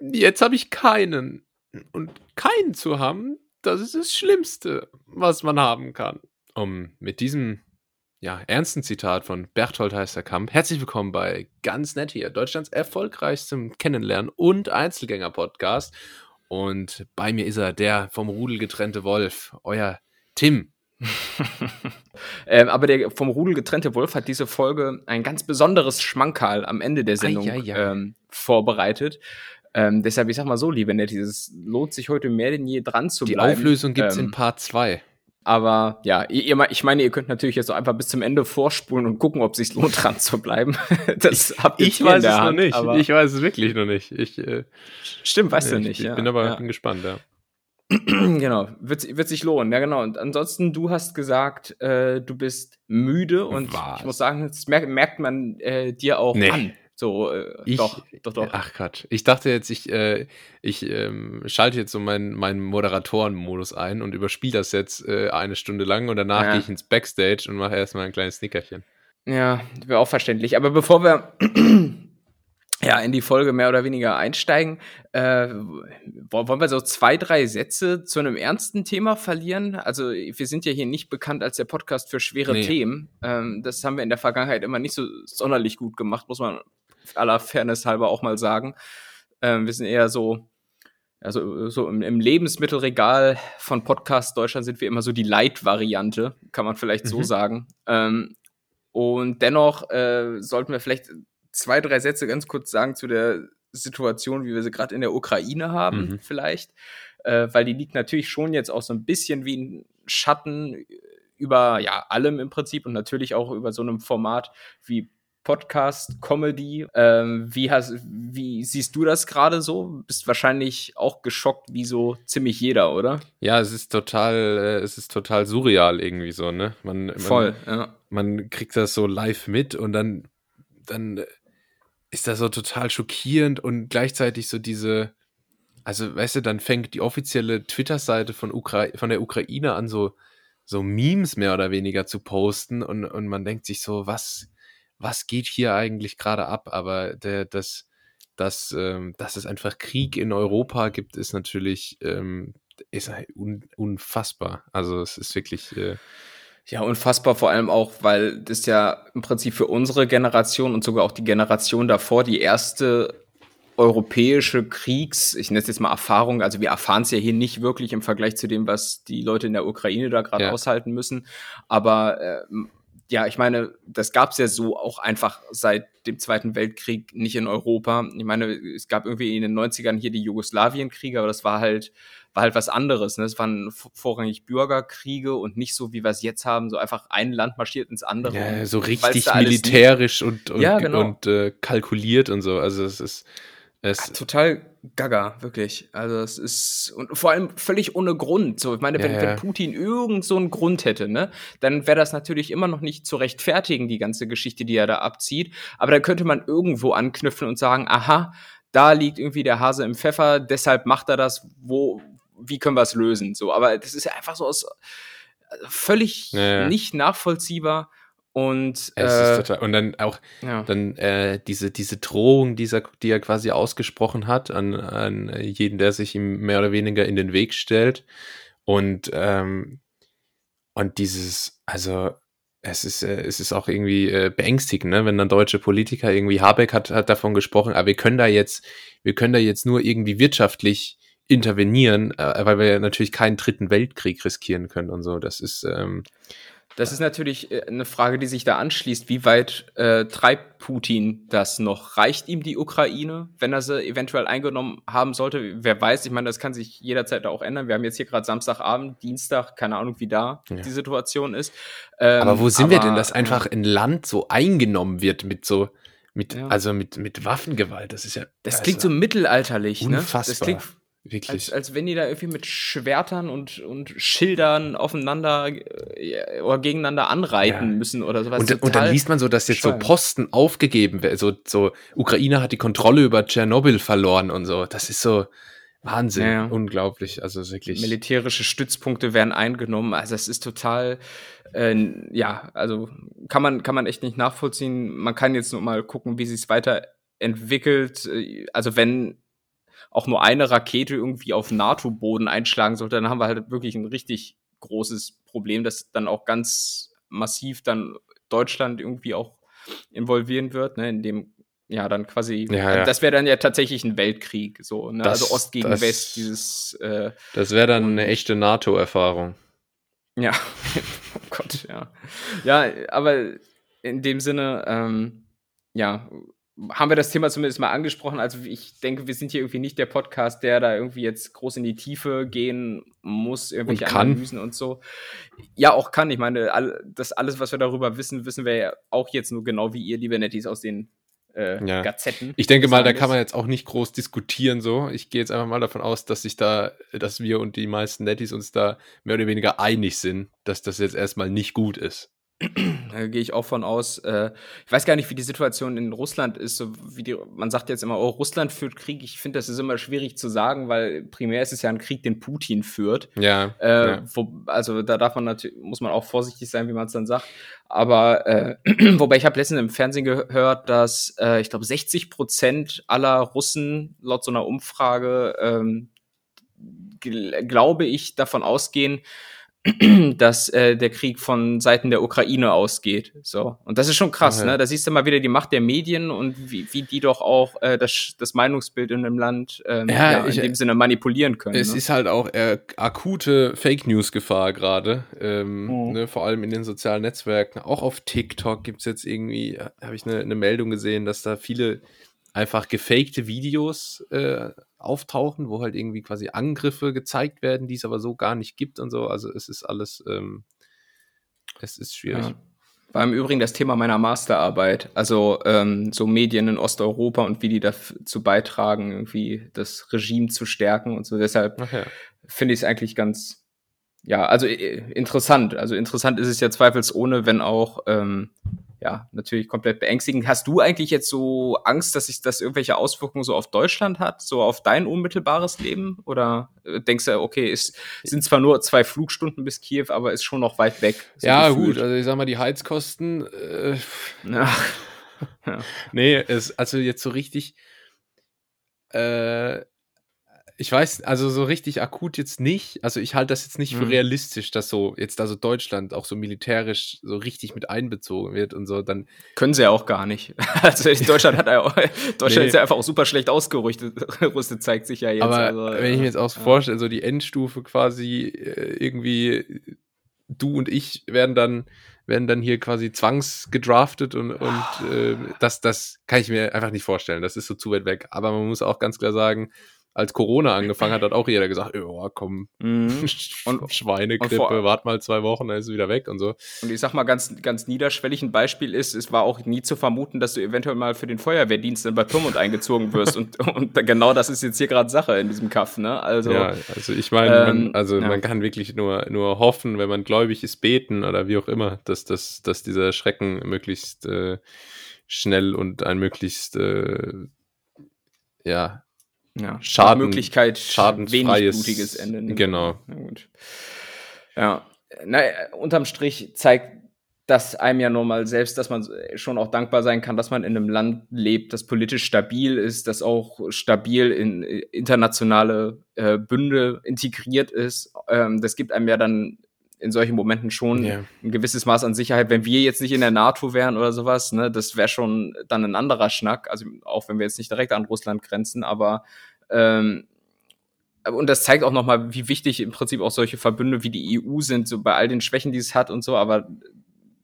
jetzt habe ich keinen. Und keinen zu haben, das ist das Schlimmste, was man haben kann. Um mit diesem ja, ernsten Zitat von Berthold Heisterkamp. Herzlich willkommen bei Ganz Nett hier, Deutschlands erfolgreichstem Kennenlernen- und Einzelgänger-Podcast. Und bei mir ist er, der vom Rudel getrennte Wolf, euer Tim. ähm, aber der vom Rudel getrennte Wolf hat diese Folge ein ganz besonderes Schmankerl am Ende der Sendung. Ähm, vorbereitet. Ähm, deshalb, ich sag mal so, liebe Nettie, es lohnt sich heute mehr denn je dran zu Die bleiben. Auflösung gibt es Ähm, in Part 2. Aber ja, ihr, ich meine, ihr könnt natürlich jetzt so einfach bis zum Ende vorspulen und gucken, ob es sich lohnt, dran zu bleiben. Das habt ihr Ich weiß es noch Hand, nicht. Aber Ich weiß es wirklich noch nicht. Ich, äh, stimmt, weißt ja, du ich, nicht. ich ja. bin aber ja. bin gespannt, ja. genau, wird, wird sich lohnen. Ja, genau. Und ansonsten, du hast gesagt, äh, du bist müde und Was? ich muss sagen, das merkt, merkt man äh, dir auch Nee. an. So, äh, Ich, doch, doch, doch. Ach Quatsch. Ich dachte jetzt, ich, äh, ich ähm, schalte jetzt so meinen meinen Moderatoren-Modus ein und überspiele das jetzt äh, eine Stunde lang und danach Ja. gehe ich ins Backstage und mache erstmal ein kleines Snickerchen. Ja, wäre auch verständlich. Aber bevor wir ja in die Folge mehr oder weniger einsteigen, äh, wo- wollen wir so zwei, drei Sätze zu einem ernsten Thema verlieren? Also wir sind ja hier nicht bekannt als der Podcast für schwere Nee. Themen. Ähm, das haben wir in der Vergangenheit immer nicht so sonderlich gut gemacht, muss man aller Fairness halber auch mal sagen. Ähm, wir sind eher so also so im, im Lebensmittelregal von Podcast Deutschland sind wir immer so die Light-Variante, kann man vielleicht so Mhm. sagen. Ähm, und dennoch äh, sollten wir vielleicht zwei, drei Sätze ganz kurz sagen zu der Situation, wie wir sie gerade in der Ukraine haben, Mhm. vielleicht. Äh, weil die liegt natürlich schon jetzt auch so ein bisschen wie ein Schatten über ja allem im Prinzip und natürlich auch über so einem Format wie Podcast, Comedy. Ähm, wie, hast, wie siehst du das gerade so? Bist wahrscheinlich auch geschockt, wie so ziemlich jeder, oder? Ja, es ist total, äh, es ist total surreal irgendwie so, ne? Man, man, Voll, ja. man kriegt das so live mit und dann, dann äh, ist das so total schockierend und gleichzeitig so diese, also weißt du, dann fängt die offizielle Twitter-Seite von, Ukra von der Ukraine an, so, so Memes mehr oder weniger zu posten und, und man denkt sich so, was, was geht hier eigentlich gerade ab? Aber der, das, das, ähm, dass es einfach Krieg in Europa gibt, ist natürlich ähm, ist un, unfassbar. Also es ist wirklich äh, Ja, unfassbar vor allem auch, weil das ja im Prinzip für unsere Generation und sogar auch die Generation davor die erste europäische Kriegs, ich nenne es jetzt mal Erfahrung, also wir erfahren es ja hier nicht wirklich im Vergleich zu dem, was die Leute in der Ukraine da gerade Ja. aushalten müssen. Aber äh, ja, ich meine, das gab es ja so auch einfach seit dem Zweiten Weltkrieg nicht in Europa. Ich meine, es gab irgendwie in den 90ern hier die Jugoslawienkriege, aber das war halt, war halt was anderes. Ne? Das waren vorrangig Bürgerkriege und nicht so, wie wir es jetzt haben, so einfach ein Land marschiert ins andere. ja, so richtig militärisch und, und, Ja, genau. und äh, kalkuliert und so. Also es ist es, Total gaga, wirklich. Also es ist und vor allem völlig ohne Grund. So, ich meine, wenn, Ja, ja. wenn Putin irgend so einen Grund hätte, ne, dann wäre das natürlich immer noch nicht zu rechtfertigen, die ganze Geschichte, die er da abzieht. Aber da könnte man irgendwo anknüpfen und sagen, aha, da liegt irgendwie der Hase im Pfeffer, deshalb macht er das, wo, wie können wir es lösen? So, aber das ist ja einfach so aus also völlig ja. nicht nachvollziehbar. Und es äh, ist total. Und dann auch ja. dann äh, diese, diese Drohung, dieser, die er quasi ausgesprochen hat an, an jeden, der sich ihm mehr oder weniger in den Weg stellt. Und, ähm, und dieses, also es ist, äh, es ist auch irgendwie äh, beängstigend, ne? wenn dann deutsche Politiker irgendwie, Habeck hat, hat davon gesprochen, aber wir können da jetzt, wir können da jetzt nur irgendwie wirtschaftlich intervenieren, äh, weil wir ja natürlich keinen dritten Weltkrieg riskieren können und so. Das ist, ähm, Das ist natürlich äh, eine Frage, die sich da anschließt. Wie weit äh, treibt Putin das noch? Reicht ihm die Ukraine, wenn er sie eventuell eingenommen haben sollte? Wer weiß, ich meine, das kann sich jederzeit auch ändern. Wir haben jetzt hier gerade Samstagabend, Dienstag, keine Ahnung, wie da Ja. die Situation ist. Ähm, Aber wo sind wir aber, denn, dass einfach ein Land so eingenommen wird mit so, mit, Ja. also mit, mit Waffengewalt? Das ist ja. Das also klingt so mittelalterlich, ne? unfassbar. Das klingt, wirklich. als, als wenn die da irgendwie mit Schwertern und, und Schildern aufeinander äh, oder gegeneinander anreiten Ja. müssen oder sowas. und, und dann liest man so, dass jetzt so bescheuert. Posten aufgegeben werden. So, so, Ukraine hat die Kontrolle über Tschernobyl verloren und so. Das ist so Wahnsinn. Ja, ja. Unglaublich. Also wirklich. militärische Stützpunkte werden eingenommen. Also es ist total, äh, ja, also kann man, kann man echt nicht nachvollziehen. Man kann jetzt nur mal gucken, wie sich es weiterentwickelt. Äh, Also wenn auch nur eine Rakete irgendwie auf NATO-Boden einschlagen sollte, dann haben wir halt wirklich ein richtig großes Problem, das dann auch ganz massiv dann Deutschland irgendwie auch involvieren wird, ne, in dem ja dann quasi, Ja, ja. das wäre dann ja tatsächlich ein Weltkrieg, so, ne? Das- also Ost gegen das- West, dieses äh, Das wäre dann eine echte NATO-Erfahrung. Ja, oh Gott, ja. Ja, aber in dem Sinne, ähm, ja, haben wir das Thema zumindest mal angesprochen. Also ich denke, wir sind hier irgendwie nicht der Podcast, der da irgendwie jetzt groß in die Tiefe gehen muss, irgendwelche Und. Analysen und so. Ja, auch kann. Ich meine, all, das alles, was wir darüber wissen, wissen wir ja auch jetzt nur genau wie ihr, liebe Netties, aus den äh, Ja. Gazetten. Ich denke mal, da kann man jetzt auch nicht groß diskutieren so. Ich gehe jetzt einfach mal davon aus, dass sich da, dass wir und die meisten Netties uns da mehr oder weniger einig sind, dass das jetzt erstmal nicht gut ist. Da gehe ich auch von aus. Äh, ich weiß gar nicht, wie die Situation in Russland ist. So wie die, man sagt jetzt immer, oh, Russland führt Krieg. Ich finde, das ist immer schwierig zu sagen, weil primär ist es ja ein Krieg, den Putin führt. Ja. Äh, ja. wo, also da darf man natürlich, muss man auch vorsichtig sein, wie man es dann sagt. Aber äh, wobei ich habe letztens im Fernsehen gehört, dass äh, ich glaube 60 Prozent aller Russen laut so einer Umfrage ähm, gl- glaube ich davon ausgehen, dass äh, der Krieg von Seiten der Ukraine ausgeht. So und das ist schon krass, ja. ne? Da siehst du mal wieder die Macht der Medien und wie, wie die doch auch äh, das, das Meinungsbild in einem Land ähm, Ja, ja, in ich- dem Sinne manipulieren können. Es ne? ist halt auch äh, akute Fake News-Gefahr gerade, ähm, Mhm. ne, vor allem in den sozialen Netzwerken. Auch auf TikTok gibt es jetzt irgendwie, äh, habe ich eine, eine Meldung gesehen, dass da viele einfach gefakte Videos äh, auftauchen, wo halt irgendwie quasi Angriffe gezeigt werden, die es aber so gar nicht gibt und so. Also es ist alles, ähm, es ist schwierig. Ja. War im Übrigen das Thema meiner Masterarbeit. Also ähm, so Medien in Osteuropa und wie die dazu beitragen, irgendwie das Regime zu stärken und so. Deshalb ja. finde ich es eigentlich ganz, ja, also äh, interessant. Also interessant ist es ja zweifelsohne, wenn auch, ähm, ja, natürlich komplett beängstigend. Hast du eigentlich jetzt so Angst, dass sich das irgendwelche Auswirkungen so auf Deutschland hat, so auf dein unmittelbares Leben? Oder äh, denkst du, okay, es sind zwar nur zwei Flugstunden bis Kiew, aber ist schon noch weit weg? so ja, gefühlt? gut, also ich sag mal, die Heizkosten, äh, Ja. Nee, es, also jetzt so richtig, äh, ich weiß, also so richtig akut jetzt nicht. Also ich halte das jetzt nicht für Mhm. realistisch, dass so jetzt also Deutschland auch so militärisch so richtig mit einbezogen wird und so. Dann, Können sie ja auch gar nicht. Also Deutschland hat ja auch, Deutschland Nee. ist ja einfach auch super schlecht ausgerüstet, Rüstet zeigt sich ja jetzt. aber also, wenn ich mir jetzt auch so ja. vorstelle, so die Endstufe quasi äh, irgendwie, du und ich werden dann werden dann hier quasi zwangsgedraftet und, und äh, das, das kann ich mir einfach nicht vorstellen. Das ist so zu weit weg. Aber man muss auch ganz klar sagen, als Corona angefangen hat, hat auch jeder gesagt, ja, komm, Mhm. und Schweinegrippe, und wart mal zwei Wochen, dann ist es wieder weg und so. Und ich sag mal, ganz, ganz niederschwellig ein Beispiel ist, es war auch nie zu vermuten, dass du eventuell mal für den Feuerwehrdienst in Bad Pyrmont eingezogen wirst. und, und genau das ist jetzt hier gerade Sache in diesem Kaff, ne? Also, ja, also ich meine, ähm, man, also ja. man kann wirklich nur, nur hoffen, wenn man gläubig ist, beten oder wie auch immer, dass, dass, dass dieser Schrecken möglichst äh, schnell und ein möglichst äh, ja, ja, Schaden- Möglichkeit, schadenfreies- wenig blutiges Ende. nimmt. genau. Na gut. Ja, na, unterm Strich zeigt das einem ja nun mal selbst, dass man schon auch dankbar sein kann, dass man in einem Land lebt, das politisch stabil ist, das auch stabil in äh, internationale äh, Bünde integriert ist. Ähm, das gibt einem ja dann in solchen Momenten schon Ja. ein gewisses Maß an Sicherheit. Wenn wir jetzt nicht in der NATO wären oder sowas, ne, das wäre schon dann ein anderer Schnack. Also auch wenn wir jetzt nicht direkt an Russland grenzen, aber ähm, und das zeigt auch nochmal, wie wichtig im Prinzip auch solche Verbünde wie die EU sind, so bei all den Schwächen, die es hat und so, aber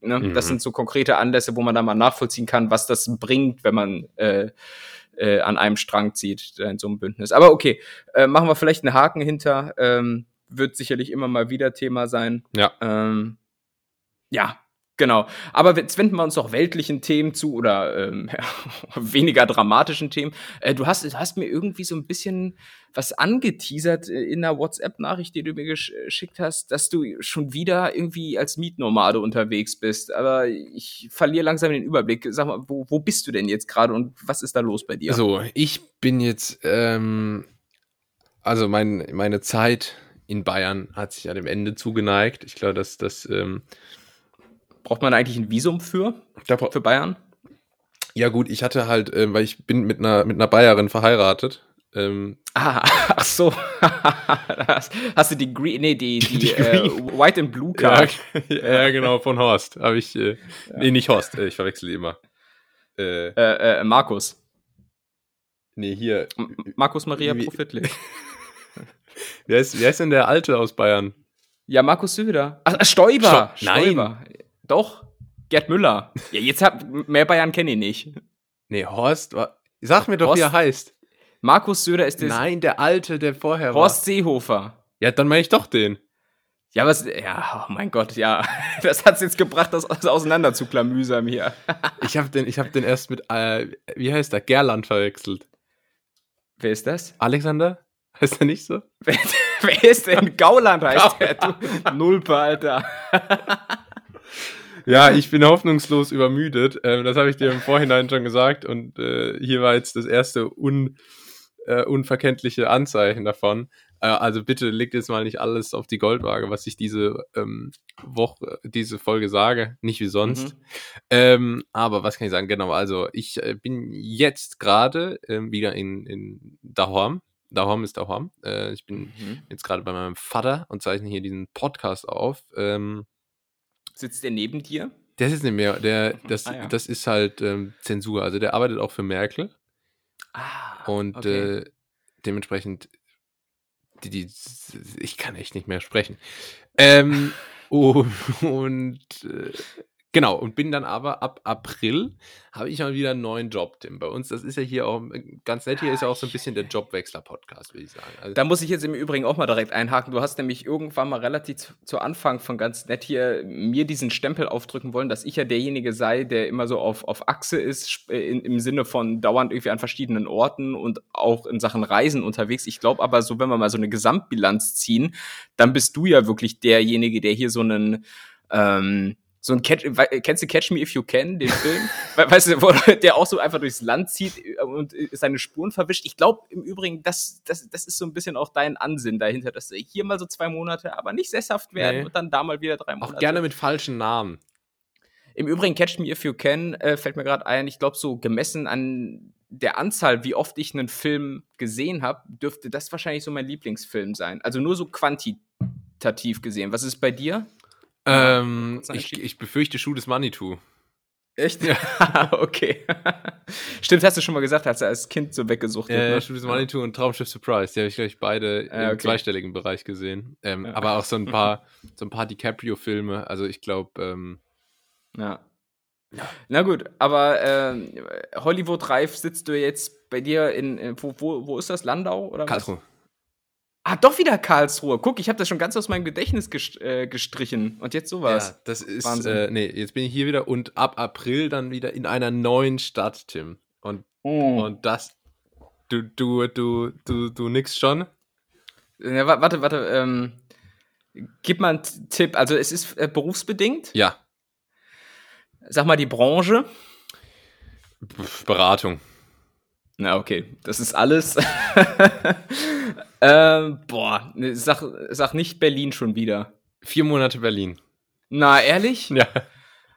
ne, Mhm. das sind so konkrete Anlässe, wo man dann mal nachvollziehen kann, was das bringt, wenn man äh, äh, an einem Strang zieht äh, in so einem Bündnis. Aber okay, äh, machen wir vielleicht einen Haken hinter. Ähm, wird sicherlich immer mal wieder Thema sein. Ja. Ähm, ja, genau. Aber jetzt wenden wir uns doch weltlichen Themen zu oder ähm, weniger dramatischen Themen. Äh, du hast, du hast mir irgendwie so ein bisschen was angeteasert äh, in einer WhatsApp-Nachricht, die du mir gesch- geschickt hast, dass du schon wieder irgendwie als Mietnomade unterwegs bist. Aber ich verliere langsam den Überblick. Sag mal, wo, wo bist du denn jetzt gerade und was ist da los bei dir? So, ich bin jetzt, ähm, also mein, meine Zeit in Bayern hat sich ja dem Ende zugeneigt. Ich glaube, dass das, ähm, Braucht man eigentlich ein Visum für, für Bayern? ja gut, ich hatte halt, ähm, weil ich bin mit einer, mit einer Bayerin verheiratet, Ähm, ah, ach so. hast, du die Green, nee, die, die, die äh, White and Blue Card? Ja, ja genau, von Horst. Habe ich, äh, ja. nee, nicht Horst, äh, ich verwechsel immer. Äh, äh, äh, Markus. Nee, hier. M Markus Maria Profitlich. Wer, ist, wer ist denn der Alte aus Bayern? Ja, Markus Söder. Ach, Stoiber. Sto Nein. Stoiber. Doch. Gerd Müller. Ja, jetzt hab, mehr Bayern kenne ich nicht. Nee, Horst, sag mir doch, Horst, wie er heißt. Markus Söder ist der. Nein, der Alte, der vorher war. Horst Seehofer. Ja, dann meine ich doch den. Ja, was, ja, oh mein Gott, ja. Das hat's jetzt gebracht, das auseinander zu klamüsern hier. ich habe den, hab den erst mit, äh, wie heißt der, Gerland verwechselt. Wer ist das? Alexander? Heißt er nicht so? Wer, wer ist denn Gauland heißt der? Du Nulpe, Alter. ja, ich bin hoffnungslos übermüdet. Ähm, das habe ich dir im Vorhinein schon gesagt. Und äh, hier war jetzt das erste un, äh, unverkenntliche Anzeichen davon. Äh, also bitte legt jetzt mal nicht alles auf die Goldwaage, was ich diese ähm, Woche, diese Folge sage. Nicht wie sonst. Mhm. Ähm, aber was kann ich sagen? Genau, also ich äh, bin jetzt gerade ähm, wieder in, in Dahorm. Dahorm ist Dahorm. Äh, ich bin mhm. jetzt gerade bei meinem Vater und zeichne hier diesen Podcast auf. Ähm, Sitzt der neben dir? Der sitzt neben mir. Der, das, ah, ja. das ist halt ähm, Zensur. Also der arbeitet auch für Merkel. Ah, und okay. äh, dementsprechend, die, die, ich kann echt nicht mehr sprechen. Ähm, und, und äh, Genau, und bin dann aber ab April habe ich mal wieder einen neuen Job, Tim. Bei uns, das ist ja hier auch ganz nett, hier ist ja auch so ein bisschen der Jobwechsler-Podcast, würde ich sagen. Also da muss ich jetzt im Übrigen auch mal direkt einhaken. Du hast nämlich irgendwann mal relativ zu, zu, Anfang von ganz nett hier mir diesen Stempel aufdrücken wollen, dass ich ja derjenige sei, der immer so auf, auf Achse ist, äh, in, im Sinne von dauernd irgendwie an verschiedenen Orten und auch in Sachen Reisen unterwegs. Ich glaube aber so, wenn wir mal so eine Gesamtbilanz ziehen, dann bist du ja wirklich derjenige, der hier so einen ähm, so ein Catch, kennst du Catch Me If You Can, den Film? weißt du, wo der auch so einfach durchs Land zieht äh, und äh, seine Spuren verwischt. Ich glaube im Übrigen, das, das, das ist so ein bisschen auch dein Ansinn dahinter, dass hier mal so zwei Monate, aber nicht sesshaft werden nee. und dann da mal wieder drei Monate. Auch gerne mit falschen Namen. Im Übrigen, Catch Me If You Can äh, fällt mir gerade ein, ich glaube, so gemessen an der Anzahl, wie oft ich einen Film gesehen habe, dürfte das wahrscheinlich so mein Lieblingsfilm sein. Also nur so quantitativ gesehen. Was ist bei dir? Ähm, ich, ich, befürchte Schuh des Manitou. Echt? Ja, okay. Stimmt, hast du schon mal gesagt, als er als Kind so weggesucht Ja, ne? Schuh des Manitou und Traumschiff Surprise. Die habe ich, glaube ich, beide ja, okay. im zweistelligen Bereich gesehen. Ähm, ja. Aber auch so ein paar, so ein paar DiCaprio-Filme. Also ich glaube, ähm, ja. Na gut, aber äh, Hollywood Reif sitzt du jetzt bei dir in, in wo, wo, wo ist das? Landau oder Karlsruhe. Was? Ah, doch wieder Karlsruhe. Guck, ich habe das schon ganz aus meinem Gedächtnis gest äh, gestrichen. Und jetzt sowas. Ja, das ist. Äh, nee, jetzt bin ich hier wieder und ab April dann wieder in einer neuen Stadt, Tim. Und, mm. und das. Du, du, du, du, du nix schon? Ja, warte, warte. Ähm, gib mal einen Tipp. Also, es ist äh, berufsbedingt? Ja. Sag mal die Branche. Beratung. Na, okay. Das ist alles. ähm, boah, ne, sag, sag nicht Berlin schon wieder. Vier Monate Berlin. Na, ehrlich? Ja.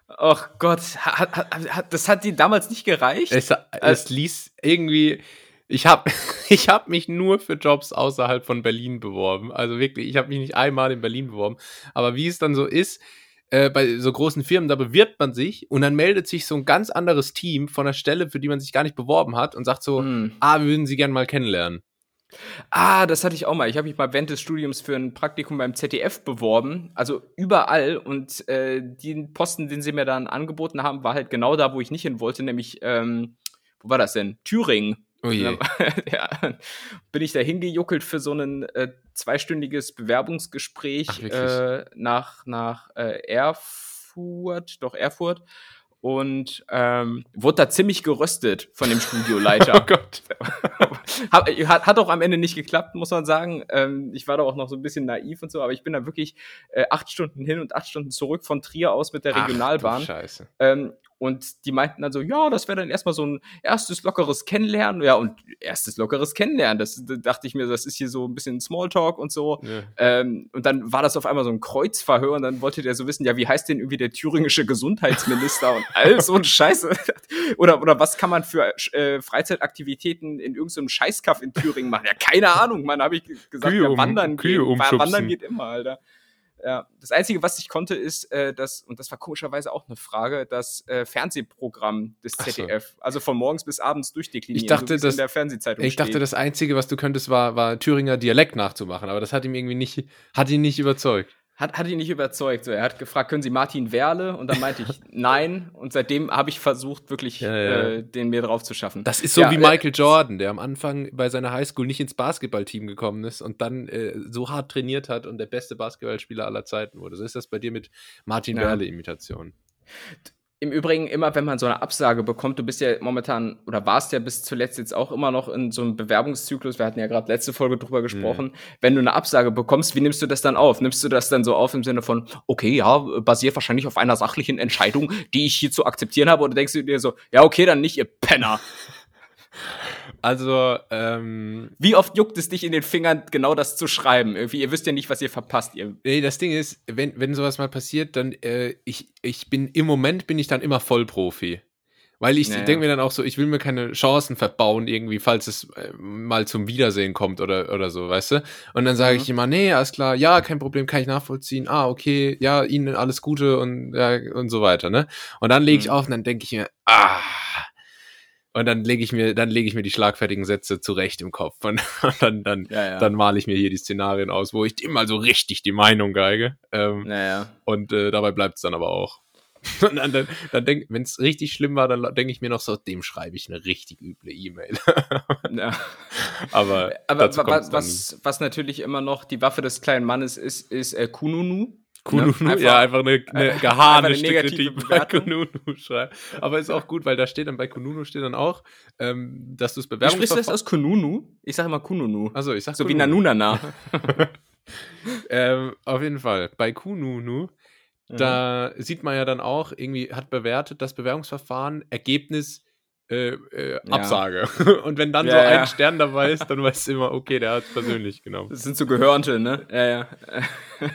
Ach Gott, hat, hat, hat, das hat dir damals nicht gereicht? Es, es ließ irgendwie. Ich habe ich hab mich nur für Jobs außerhalb von Berlin beworben. Also wirklich, ich habe mich nicht einmal in Berlin beworben. Aber wie es dann so ist, äh, bei so großen Firmen, da bewirbt man sich und dann meldet sich so ein ganz anderes Team von der Stelle, für die man sich gar nicht beworben hat und sagt so, mm. ah, wir würden sie gerne mal kennenlernen. Ah, das hatte ich auch mal. Ich habe mich mal während des Studiums für ein Praktikum beim ZDF beworben, also überall. Und äh, den Posten, den sie mir dann angeboten haben, war halt genau da, wo ich nicht hin wollte, nämlich, ähm, wo war das denn? Thüringen. Oh je. ja, bin ich da hingejuckelt für so ein äh, zweistündiges Bewerbungsgespräch Ach, äh, nach, nach äh, Erfurt, doch Erfurt. Und ähm, wurde da ziemlich geröstet von dem Studioleiter. oh Gott. hat, hat auch am Ende nicht geklappt, muss man sagen. Ähm, ich war da auch noch so ein bisschen naiv und so, aber ich bin da wirklich äh, acht Stunden hin und acht Stunden zurück von Trier aus mit der Regionalbahn. Ach, Scheiße. Ähm, Und die meinten dann so, ja, das wäre dann erstmal so ein erstes lockeres Kennenlernen. Ja, und erstes lockeres Kennenlernen, das da dachte ich mir, das ist hier so ein bisschen Smalltalk und so. Ja. Ähm, und dann war das auf einmal so ein Kreuzverhör und dann wollte der so wissen, ja, wie heißt denn irgendwie der thüringische Gesundheitsminister und all so ein Scheiße. oder, oder was kann man für äh, Freizeitaktivitäten in irgendeinem Scheißkaff in Thüringen machen? Ja, keine Ahnung, Mann, habe ich gesagt, Kühe ja, wandern, Kühe geht, wandern geht immer, Alter. Ja, das Einzige, was ich konnte, ist, äh, das, und das war komischerweise auch eine Frage, das äh, Fernsehprogramm des ZDF. So. Also von morgens bis abends durchdeklinieren. Ich dachte, so das, in der Fernsehzeitung ich dachte, das Einzige, was du könntest, war, war Thüringer Dialekt nachzumachen, aber das hat ihm irgendwie nicht, hat ihn nicht überzeugt hat, hat ihn nicht überzeugt. So, er hat gefragt, können Sie Martin Werle? Und dann meinte ich nein. Und seitdem habe ich versucht, wirklich ja, ja. Äh, den mir drauf zu schaffen. Das ist so ja, wie äh, Michael Jordan, der am Anfang bei seiner Highschool nicht ins Basketballteam gekommen ist und dann äh, so hart trainiert hat und der beste Basketballspieler aller Zeiten wurde. So ist das bei dir mit Martin Werle-Imitation. Im Übrigen, immer wenn man so eine Absage bekommt, du bist ja momentan oder warst ja bis zuletzt jetzt auch immer noch in so einem Bewerbungszyklus, wir hatten ja gerade letzte Folge drüber gesprochen, mhm. wenn du eine Absage bekommst, wie nimmst du das dann auf? Nimmst du das dann so auf im Sinne von, okay, ja, basiert wahrscheinlich auf einer sachlichen Entscheidung, die ich hier zu akzeptieren habe, oder denkst du dir so, ja, okay, dann nicht, ihr Penner. Also, ähm, Wie oft juckt es dich in den Fingern, genau das zu schreiben? Irgendwie, ihr wisst ja nicht, was ihr verpasst. Ihr nee, das Ding ist, wenn, wenn sowas mal passiert, dann, äh, ich, ich bin, im Moment bin ich dann immer Vollprofi. Weil ich naja. denke mir dann auch so, ich will mir keine Chancen verbauen, irgendwie, falls es äh, mal zum Wiedersehen kommt oder, oder so, weißt du? Und dann sage mhm. ich immer, nee, alles klar, ja, kein Problem, kann ich nachvollziehen. Ah, okay, ja, Ihnen alles Gute und, ja, und so weiter, ne? Und dann lege ich mhm. auf und dann denke ich mir, ah, und dann lege ich mir, dann lege ich mir die schlagfertigen Sätze zurecht im Kopf. Und, dann, dann, ja, ja. dann male ich mir hier die Szenarien aus, wo ich dem mal so richtig die Meinung geige. Ähm, ja, und äh, dabei bleibt es dann aber auch. Und dann, dann, dann denk, wenn es richtig schlimm war, dann denke ich mir noch so, dem schreibe ich eine richtig üble E-Mail. ja. Aber, aber was, was, was natürlich immer noch die Waffe des kleinen Mannes ist, ist äh, Kununu. Kununu, ne? einfach, ja, einfach eine, eine geharnischte Kritik bei Kununu schreiben. Aber ist auch gut, weil da steht dann bei Kununu steht dann auch, ähm, dass du es Bewerbungsverfahren... Sprichst du das aus Kununu? Ich sage immer Kununu. Also ich sag So Kununu. wie Nanunana. ähm, auf jeden Fall, bei Kununu, mhm. da sieht man ja dann auch, irgendwie hat bewertet, das Bewerbungsverfahren, Ergebnis äh, äh, Absage. Ja. Und wenn dann ja, so ein ja. Stern dabei ist, dann weißt du immer, okay, der hat es persönlich genommen. Das sind so Gehörnte, ne? Ja, ja.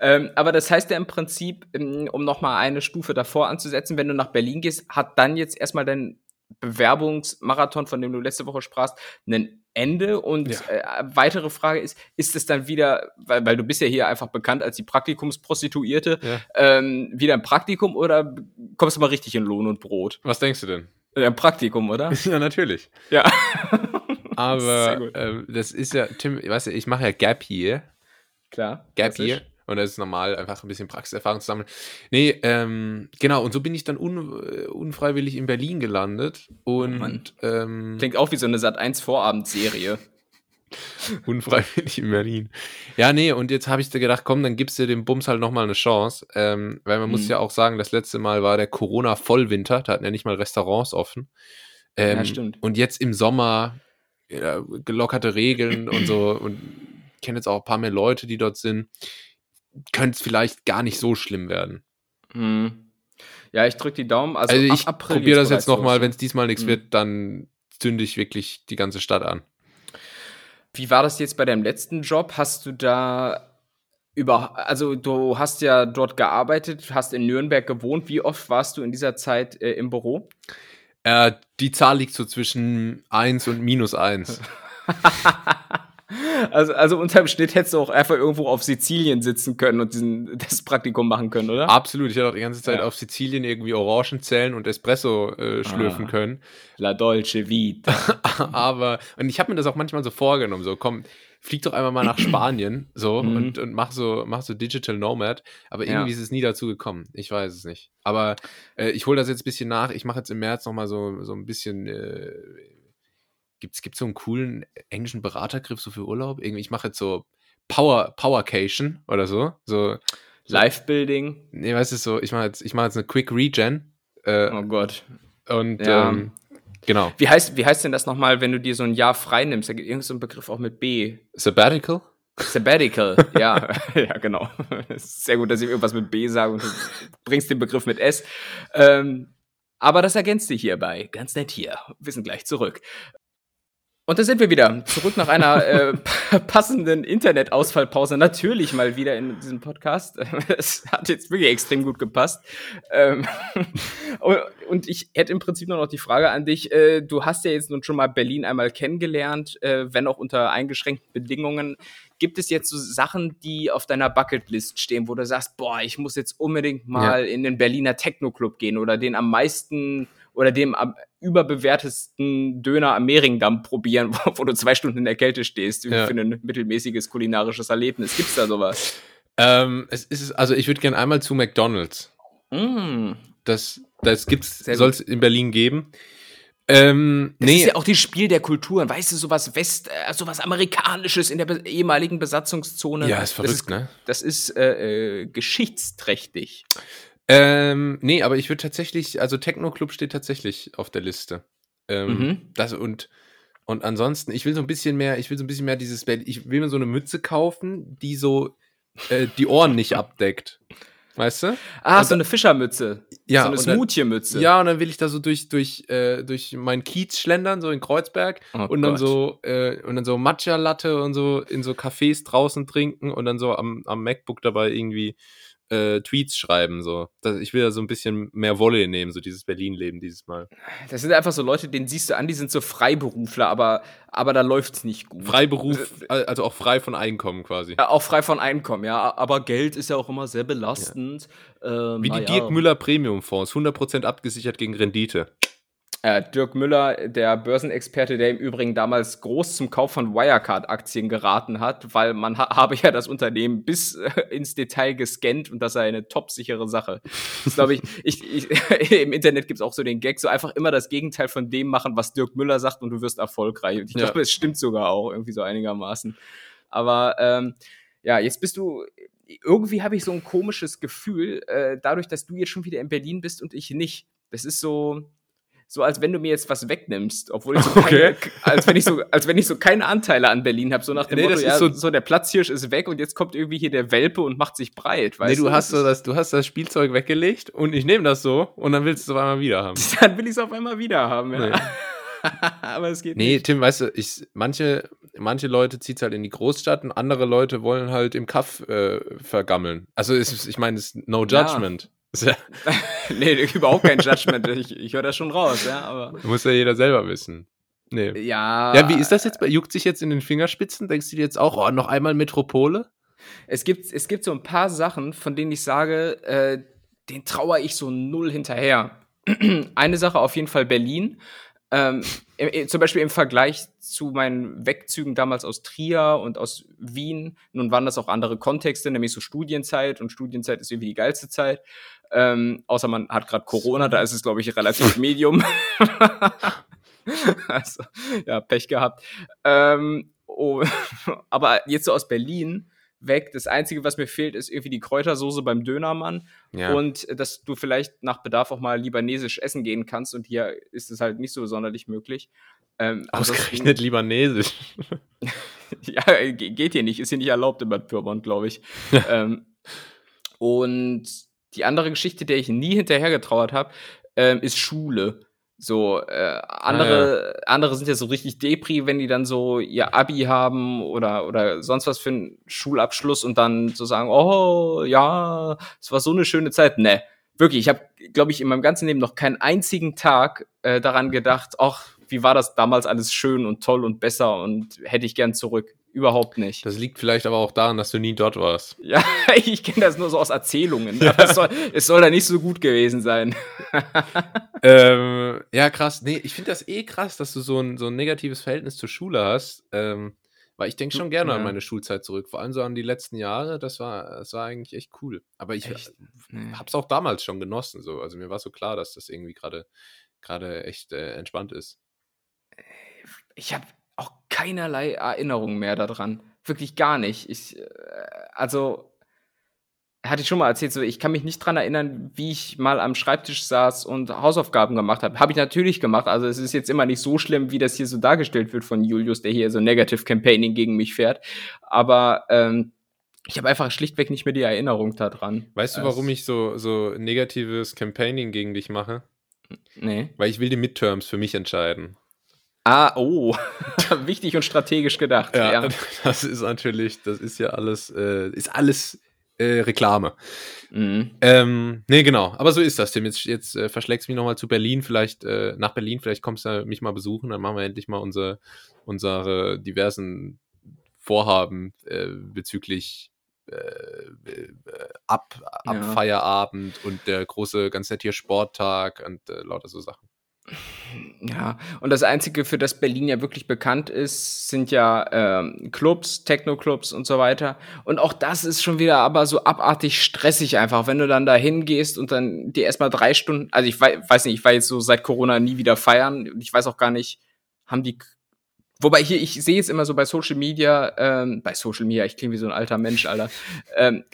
ähm, aber das heißt ja im Prinzip, ähm, um nochmal eine Stufe davor anzusetzen, wenn du nach Berlin gehst, hat dann jetzt erstmal dein Bewerbungsmarathon, von dem du letzte Woche sprachst, ein Ende. Und ja. äh, weitere Frage ist, ist es dann wieder, weil, weil du bist ja hier einfach bekannt als die Praktikumsprostituierte, ja. ähm, wieder ein Praktikum oder kommst du mal richtig in Lohn und Brot? Was denkst du denn? Ein Praktikum, oder? ja, natürlich. Ja. Aber äh, das ist ja, Tim, weißt du, ich mache ja Gap hier. Klar. Gap hier. Und das ist normal, einfach ein bisschen Praxiserfahrung zu sammeln. Nee, ähm, genau, und so bin ich dann un, äh, unfreiwillig in Berlin gelandet. Und oh ähm, klingt auch wie so eine Sat 1 Vorabendserie. unfreiwillig in Berlin. Ja, nee, und jetzt habe ich dir gedacht, komm, dann gibst du dem Bums halt nochmal eine Chance. Ähm, weil man mhm. muss ja auch sagen, das letzte Mal war der Corona-Vollwinter, da hatten ja nicht mal Restaurants offen. Ähm, ja, stimmt. Und jetzt im Sommer ja, gelockerte Regeln und so und ich kenne jetzt auch ein paar mehr Leute, die dort sind könnte es vielleicht gar nicht so schlimm werden. Hm. Ja, ich drücke die Daumen. Also, also ich probiere das jetzt nochmal. Wenn es diesmal nichts hm. wird, dann zünde ich wirklich die ganze Stadt an. Wie war das jetzt bei deinem letzten Job? Hast du da über, also du hast ja dort gearbeitet, hast in Nürnberg gewohnt. Wie oft warst du in dieser Zeit äh, im Büro? Äh, die Zahl liegt so zwischen 1 und minus 1. Also, also unterm Schnitt hättest du auch einfach irgendwo auf Sizilien sitzen können und diesen, das Praktikum machen können, oder? Absolut. Ich hätte auch die ganze Zeit ja. auf Sizilien irgendwie Orangen zählen und Espresso äh, schlürfen ah, können. La Dolce Vita. Aber, und ich habe mir das auch manchmal so vorgenommen, so komm, flieg doch einfach mal nach Spanien so mhm. und, und mach so mach so Digital Nomad, aber irgendwie ja. ist es nie dazu gekommen. Ich weiß es nicht. Aber äh, ich hole das jetzt ein bisschen nach. Ich mache jetzt im März noch mal so so ein bisschen äh, Gibt es so einen coolen englischen Beratergriff so für Urlaub? Irgendwie, ich mache jetzt so Power, Powercation oder so. so, Live-Building. Nee, weißt du, so, ich mache jetzt, ich mach jetzt eine Quick Regen. Äh, oh Gott. Und ja. ähm, genau. Wie heißt, wie heißt denn das nochmal, wenn du dir so ein Jahr frei nimmst? Da gibt es irgendeinen so Begriff auch mit B. Sabbatical? Sabbatical, ja, ja, genau. Sehr gut, dass ich irgendwas mit B sage und du bringst den Begriff mit S. Ähm, aber das ergänzt dich hierbei. Ganz nett hier. Wir sind gleich zurück. Und da sind wir wieder. Zurück nach einer äh, passenden Internetausfallpause. Natürlich mal wieder in diesem Podcast. Es hat jetzt wirklich extrem gut gepasst. Ähm, und ich hätte im Prinzip nur noch die Frage an dich. Äh, du hast ja jetzt nun schon mal Berlin einmal kennengelernt, äh, wenn auch unter eingeschränkten Bedingungen. Gibt es jetzt so Sachen, die auf deiner Bucketlist stehen, wo du sagst, boah, ich muss jetzt unbedingt mal ja. in den Berliner Techno-Club gehen oder den am meisten oder dem am überbewertesten Döner am Mehringdamm probieren, wo, wo, du zwei Stunden in der Kälte stehst ja. für ein mittelmäßiges kulinarisches Erlebnis. Gibt's da sowas? Ähm, es ist, also ich würde gerne einmal zu McDonalds. Mm. Das, das gibt's, soll es in Berlin geben. Ähm, das nee. ist ja auch das Spiel der Kulturen, weißt du, sowas West, äh, sowas Amerikanisches in der be ehemaligen Besatzungszone. Ja, ist verrückt, das ist, ne? Das ist äh, äh, geschichtsträchtig. Ähm, nee, aber ich würde tatsächlich, also Techno Club steht tatsächlich auf der Liste. Ähm, mhm. Das und und ansonsten, ich will so ein bisschen mehr, ich will so ein bisschen mehr dieses, ich will mir so eine Mütze kaufen, die so äh, die Ohren nicht abdeckt. Weißt du? Ah, und so eine Fischermütze. Ja, so eine Smoothie-Mütze. Ja, und dann will ich da so durch, durch, äh, durch meinen Kiez schlendern, so in Kreuzberg. Oh und dann Gott. so, äh, und dann so Matcha-Latte und so in so Cafés draußen trinken und dann so am, am MacBook dabei irgendwie äh, Tweets schreiben. So. Das, ich will da so ein bisschen mehr Wolle nehmen, so dieses Berlin-Leben dieses Mal. Das sind einfach so Leute, denen siehst du an, die sind so Freiberufler, aber, aber da es nicht gut. Freiberuf, also auch frei von Einkommen quasi. Ja, auch frei von Einkommen, ja. Aber Geld ist ja auch immer sehr belastend. Ja. Ähm, Wie die ja. Dirk Müller Premium-Fonds, 100% abgesichert gegen Rendite. Äh, Dirk Müller, der Börsenexperte, der im Übrigen damals groß zum Kauf von Wirecard-Aktien geraten hat, weil man ha habe ja das Unternehmen bis äh, ins Detail gescannt und das sei eine topsichere Sache. Das glaube ich, ich, ich im Internet gibt es auch so den Gag, so einfach immer das Gegenteil von dem machen, was Dirk Müller sagt und du wirst erfolgreich. Und ich glaube, es stimmt sogar auch irgendwie so einigermaßen. Aber ähm, ja, jetzt bist du irgendwie habe ich so ein komisches Gefühl, äh, dadurch, dass du jetzt schon wieder in Berlin bist und ich nicht. Das ist so, so als wenn du mir jetzt was wegnimmst, obwohl ich so keine, als wenn ich so, als wenn ich so keine Anteile an Berlin habe, so nach dem nee, Motto, ja, so, so, der Platzhirsch ist weg und jetzt kommt irgendwie hier der Welpe und macht sich breit, weißt nee, du? du hast so das, du hast das Spielzeug weggelegt und ich nehme das so und dann willst du es auf einmal wieder haben. Dann will ich es auf einmal wieder haben, ja. Nee. Aber es geht nee, nicht. Tim, weißt du, ich, manche, manche Leute zieht es halt in die Großstadt und andere Leute wollen halt im Kaff äh, vergammeln. Also ist, ich meine, es ist no judgment. Ja. nee, überhaupt kein Judgment. Ich, ich höre das schon raus, ja, aber. Muss ja jeder selber wissen. Nee. Ja. Ja, wie ist das jetzt? Juckt sich jetzt in den Fingerspitzen? Denkst du dir jetzt auch, oh, noch einmal Metropole? Es gibt, es gibt so ein paar Sachen, von denen ich sage, äh, den trauere ich so null hinterher. Eine Sache auf jeden Fall Berlin. Ähm, zum Beispiel im Vergleich zu meinen Wegzügen damals aus Trier und aus Wien, nun waren das auch andere Kontexte, nämlich so Studienzeit und Studienzeit ist irgendwie die geilste Zeit. Ähm, außer man hat gerade Corona, da ist es, glaube ich, relativ medium. also, ja, Pech gehabt. Ähm, oh, aber jetzt so aus Berlin weg. Das Einzige, was mir fehlt, ist irgendwie die Kräutersoße beim Dönermann. Ja. Und dass du vielleicht nach Bedarf auch mal libanesisch essen gehen kannst. Und hier ist es halt nicht so sonderlich möglich. Ähm, Ausgerechnet libanesisch. ja, geht hier nicht. Ist hier nicht erlaubt in Bad Pyrmont, glaube ich. ähm, und die andere Geschichte, der ich nie hinterher getrauert habe, ähm, ist Schule. So, äh, andere, ah, ja. andere sind ja so richtig Depri, wenn die dann so ihr Abi haben oder, oder sonst was für einen Schulabschluss und dann so sagen, oh ja, es war so eine schöne Zeit. Ne, wirklich, ich habe, glaube ich, in meinem ganzen Leben noch keinen einzigen Tag äh, daran gedacht, ach, wie war das damals alles schön und toll und besser und hätte ich gern zurück. Überhaupt nicht. Das liegt vielleicht aber auch daran, dass du nie dort warst. Ja, ich kenne das nur so aus Erzählungen. Ja. Es, soll, es soll da nicht so gut gewesen sein. ähm, ja, krass. Nee, ich finde das eh krass, dass du so ein, so ein negatives Verhältnis zur Schule hast. Ähm, weil ich denke schon gerne ja. an meine Schulzeit zurück. Vor allem so an die letzten Jahre. Das war, das war eigentlich echt cool. Aber ich habe es auch damals schon genossen. So. Also mir war so klar, dass das irgendwie gerade gerade echt äh, entspannt ist. Ich habe keinerlei Erinnerung mehr daran. Wirklich gar nicht. Ich, äh, also, hatte ich schon mal erzählt, so ich kann mich nicht dran erinnern, wie ich mal am Schreibtisch saß und Hausaufgaben gemacht habe. Habe ich natürlich gemacht. Also es ist jetzt immer nicht so schlimm, wie das hier so dargestellt wird von Julius, der hier so Negative Campaigning gegen mich fährt. Aber ähm, ich habe einfach schlichtweg nicht mehr die Erinnerung daran. Weißt du, warum ich so, so negatives Campaigning gegen dich mache? Nee. Weil ich will die Midterms für mich entscheiden. Ah, oh. Wichtig und strategisch gedacht. Ja, ja, das ist natürlich, das ist ja alles, äh, ist alles äh, Reklame. Mhm. Ähm, nee, genau. Aber so ist das, Tim. Jetzt, jetzt äh, verschlägst du mich nochmal zu Berlin, vielleicht äh, nach Berlin, vielleicht kommst du mich mal besuchen, dann machen wir endlich mal unsere, unsere diversen Vorhaben äh, bezüglich äh, äh, ab, ab ja. Feierabend und der große Ganzetier Sporttag und äh, lauter so Sachen. Ja, und das Einzige, für das Berlin ja wirklich bekannt ist, sind ja ähm, Clubs, Techno-Clubs und so weiter. Und auch das ist schon wieder aber so abartig stressig einfach, wenn du dann da hingehst und dann dir erstmal drei Stunden, also ich weiß nicht, ich war jetzt so seit Corona nie wieder feiern. Ich weiß auch gar nicht, haben die Wobei hier, ich sehe es immer so bei Social Media, ähm, bei Social Media, ich klinge wie so ein alter Mensch, Alter. Ähm,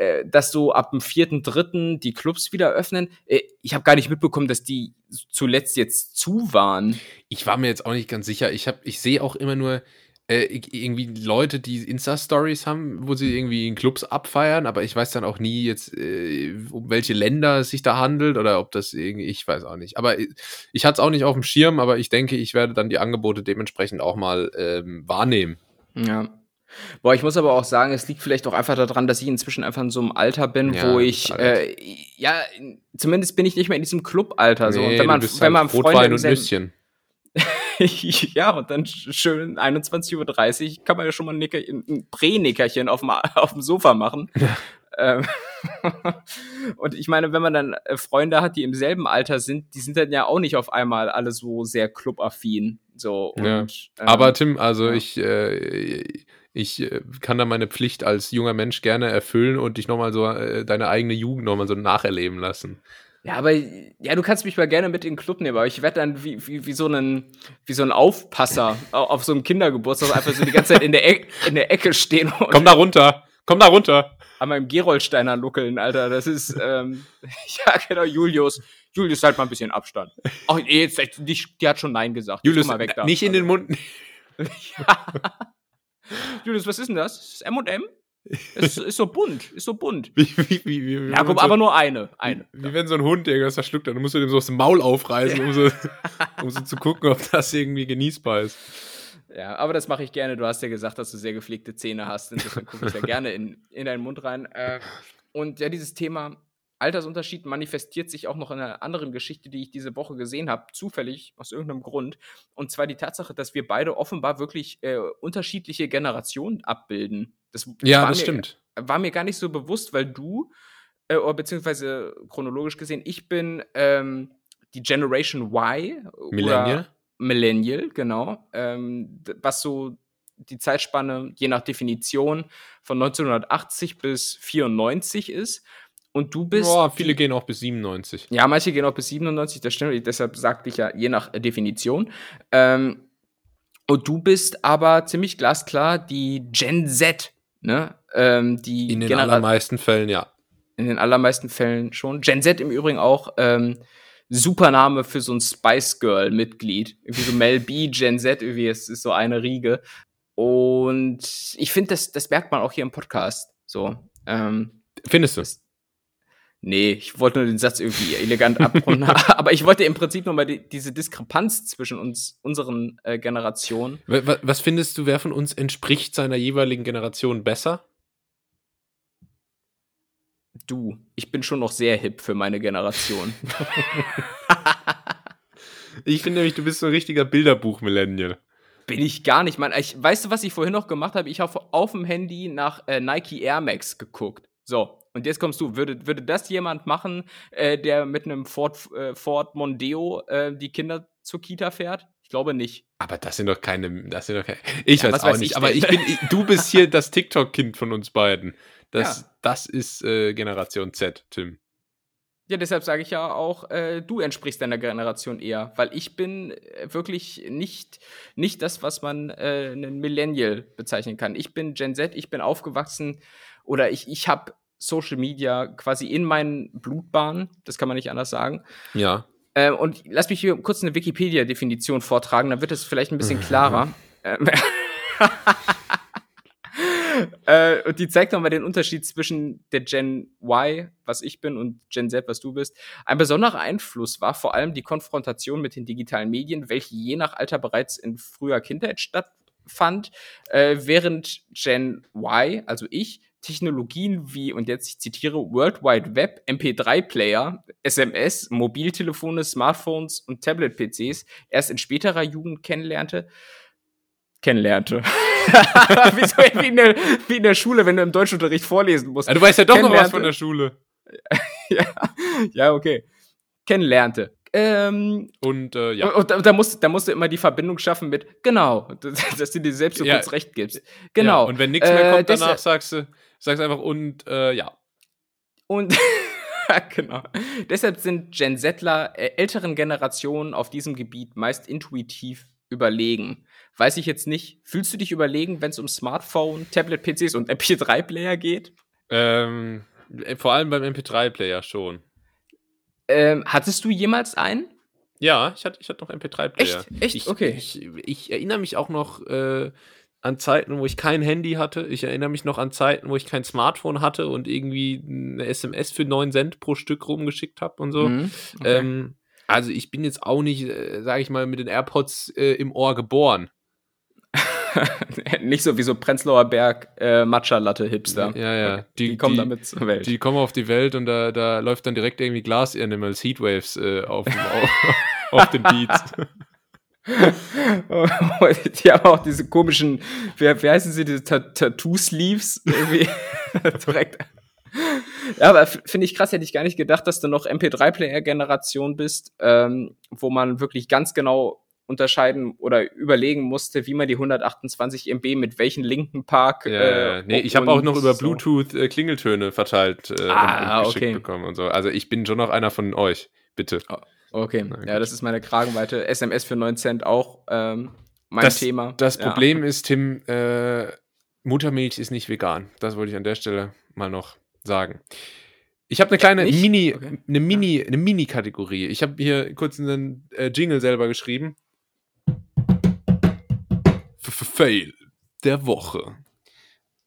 äh, dass so ab dem vierten, dritten die Clubs wieder öffnen. Äh, ich habe gar nicht mitbekommen, dass die zuletzt jetzt zu waren. Ich war mir jetzt auch nicht ganz sicher. Ich habe, ich sehe auch immer nur äh, irgendwie Leute, die Insta-Stories haben, wo sie irgendwie in Clubs abfeiern, aber ich weiß dann auch nie jetzt, äh, um welche Länder es sich da handelt oder ob das irgendwie, ich weiß auch nicht. Aber ich, ich hatte es auch nicht auf dem Schirm, aber ich denke, ich werde dann die Angebote dementsprechend auch mal ähm, wahrnehmen. Ja. Boah, ich muss aber auch sagen, es liegt vielleicht auch einfach daran, dass ich inzwischen einfach in so einem Alter bin, ja, wo ich, äh, ja, zumindest bin ich nicht mehr in diesem Clubalter. So. Nee, und wenn man, wenn man halt Freunde und Nüsschen. ja, und dann schön 21.30 Uhr kann man ja schon mal ein, ein Prä-Nickerchen auf dem, auf dem Sofa machen. Ähm, und ich meine, wenn man dann äh, Freunde hat, die im selben Alter sind, die sind dann ja auch nicht auf einmal alle so sehr clubaffin. So, und, ja. Aber ähm, Tim, also ja. ich, äh, ich äh, kann da meine Pflicht als junger Mensch gerne erfüllen und dich nochmal so, äh, deine eigene Jugend nochmal so nacherleben lassen. Ja, aber ja, du kannst mich mal gerne mit in den Club nehmen, aber ich werde dann wie, wie, wie, so ein, wie so ein Aufpasser auf so einem Kindergeburtstag einfach so die ganze Zeit in der, e in der Ecke stehen. Komm da runter! Komm da runter! An meinem Gerolsteiner luckeln, Alter. Das ist, ähm, ja, genau, Julius. Julius, halt mal ein bisschen Abstand. Ach, jetzt, die, die hat schon Nein gesagt. Julius, mal weg da. nicht in den Mund. ja. Julius, was ist denn das? Ist M&M? Es ist so bunt, ist so bunt. Wie, wie, wie, wie, ja, guck, so, aber nur eine. eine. Wie, wie wenn so ein Hund irgendwas verschluckt hat, dann musst du dem so das Maul aufreißen, ja. um, so, um so zu gucken, ob das irgendwie genießbar ist. Ja, aber das mache ich gerne. Du hast ja gesagt, dass du sehr gepflegte Zähne hast. Insofern gucke ich ja gerne in, in deinen Mund rein. Äh, und ja, dieses Thema Altersunterschied manifestiert sich auch noch in einer anderen Geschichte, die ich diese Woche gesehen habe, zufällig aus irgendeinem Grund. Und zwar die Tatsache, dass wir beide offenbar wirklich äh, unterschiedliche Generationen abbilden. Das ja, das mir, stimmt. War mir gar nicht so bewusst, weil du, äh, beziehungsweise chronologisch gesehen, ich bin ähm, die Generation Y. Millennial. Millennial, genau. Ähm, was so die Zeitspanne je nach Definition von 1980 bis 94 ist. Und du bist. Boah, viele die, gehen auch bis 97. Ja, manche gehen auch bis 97, das stimmt. Deshalb sagte ich ja, je nach äh, Definition. Ähm, und du bist aber ziemlich glasklar die Gen Z, ne? Ähm, die in den Genera allermeisten Fällen, ja. In den allermeisten Fällen schon. Gen Z im Übrigen auch ähm, super Name für so ein Spice Girl-Mitglied. Irgendwie so Mel B, Gen Z, irgendwie, es ist so eine Riege. Und ich finde, das, das merkt man auch hier im Podcast. So. Ähm, Findest du? Das, Nee, ich wollte nur den Satz irgendwie elegant abrunden. aber ich wollte im Prinzip nochmal die, diese Diskrepanz zwischen uns, unseren äh, Generationen. Was, was findest du, wer von uns entspricht seiner jeweiligen Generation besser? Du, ich bin schon noch sehr hip für meine Generation. ich finde nämlich, du bist so ein richtiger Bilderbuch-Millennial. Bin ich gar nicht, Mann. Ich, weißt du, was ich vorhin noch gemacht habe? Ich habe auf dem Handy nach äh, Nike Air Max geguckt. So, und jetzt kommst du, würde, würde das jemand machen, äh, der mit einem Ford, äh, Ford Mondeo äh, die Kinder zur Kita fährt? Ich glaube nicht. Aber das sind doch keine, das sind doch keine, ich ja, weiß auch weiß nicht, ich aber ich bin, ich, du bist hier das TikTok-Kind von uns beiden. Das, ja. das ist äh, Generation Z, Tim. Ja, deshalb sage ich ja auch, äh, du entsprichst deiner Generation eher, weil ich bin äh, wirklich nicht, nicht das, was man äh, einen Millennial bezeichnen kann. Ich bin Gen Z, ich bin aufgewachsen oder ich, ich habe Social Media quasi in meinen Blutbahn. Das kann man nicht anders sagen. Ja. Ähm, und lass mich hier kurz eine Wikipedia-Definition vortragen, dann wird es vielleicht ein bisschen klarer. Ähm, äh, und die zeigt nochmal den Unterschied zwischen der Gen Y, was ich bin, und Gen Z, was du bist. Ein besonderer Einfluss war vor allem die Konfrontation mit den digitalen Medien, welche je nach Alter bereits in früher Kindheit stattfand, äh, während Gen Y, also ich, Technologien wie, und jetzt ich zitiere, World Wide Web, MP3-Player, SMS, Mobiltelefone, Smartphones und Tablet-PCs erst in späterer Jugend kennenlernte, kennenlernte. wie, so, wie, in der, wie in der Schule, wenn du im Deutschunterricht vorlesen musst. Ja, du weißt ja doch noch was von der Schule. ja, ja, okay. Kennenlernte. Ähm, und äh, ja. Und da, da, musst, da musst du immer die Verbindung schaffen mit, genau, dass du dir selbst so ja. kurz recht gibst. Genau. Ja, und wenn nichts mehr kommt, äh, danach sagst du, sagst einfach und äh, ja. Und genau. Deshalb sind Gen Zler äh, älteren Generationen auf diesem Gebiet meist intuitiv überlegen. Weiß ich jetzt nicht. Fühlst du dich überlegen, wenn es um Smartphone, Tablet, PCs und MP3-Player geht? Ähm, äh, vor allem beim MP3-Player schon. Ähm, hattest du jemals einen? Ja, ich hatte, ich hatte noch MP3-Player. Echt? Echt? Ich, okay. Ich, ich, erinnere mich auch noch äh, an Zeiten, wo ich kein Handy hatte. Ich erinnere mich noch an Zeiten, wo ich kein Smartphone hatte und irgendwie eine SMS für 9 Cent pro Stück rumgeschickt habe und so. Mhm, okay. ähm, also ich bin jetzt auch nicht, äh, sage ich mal, mit den AirPods äh, im Ohr geboren. nicht so wie so Prenzlauer Berg äh, Matcha-Latte-Hipster. Ja, ja. Die, die kommen die, damit zur Welt. Die kommen auf die Welt und da, da läuft dann direkt irgendwie Glas-Animals, Heatwaves äh, auf, auf, auf den Beats. die haben auch diese komischen, wie, wie heißen sie, diese Tattoo-Sleeves irgendwie direkt. Ja, aber finde ich krass, hätte ich gar nicht gedacht, dass du noch MP3-Player-Generation bist, ähm, wo man wirklich ganz genau unterscheiden oder überlegen musste, wie man die 128 MB mit welchen linken Park. Ja, äh, nee, ich habe auch noch über Bluetooth äh, Klingeltöne verteilt äh, ah, und, und okay. bekommen und so. Also ich bin schon noch einer von euch, bitte. Okay, Na, ja, das ist meine Kragenweite. SMS für 9 Cent auch ähm, mein das, Thema. Das ja. Problem ist, Tim, äh, Muttermilch ist nicht vegan. Das wollte ich an der Stelle mal noch sagen. Ich habe eine kleine nicht? Mini, okay. eine Mini, eine Mini-Kategorie. Ich habe hier kurz einen äh, Jingle selber geschrieben. Fail der Woche.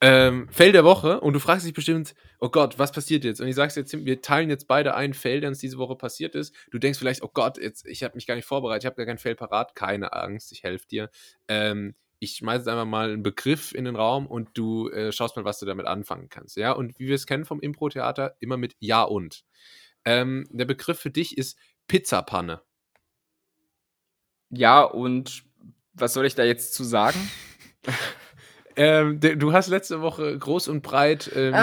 Ähm, Fail der Woche und du fragst dich bestimmt, oh Gott, was passiert jetzt? Und ich sag's jetzt, wir teilen jetzt beide einen Fail, der uns diese Woche passiert ist. Du denkst vielleicht, oh Gott, jetzt, ich habe mich gar nicht vorbereitet, ich habe gar keinen Fail parat. Keine Angst, ich helfe dir. Ähm, ich schmeiße jetzt einfach mal einen Begriff in den Raum und du äh, schaust mal, was du damit anfangen kannst. Ja, und wie wir es kennen vom Impro-Theater, immer mit Ja und. Ähm, der Begriff für dich ist Pizzapanne. Ja, und was soll ich da jetzt zu sagen? ähm, du hast letzte Woche groß und breit ähm,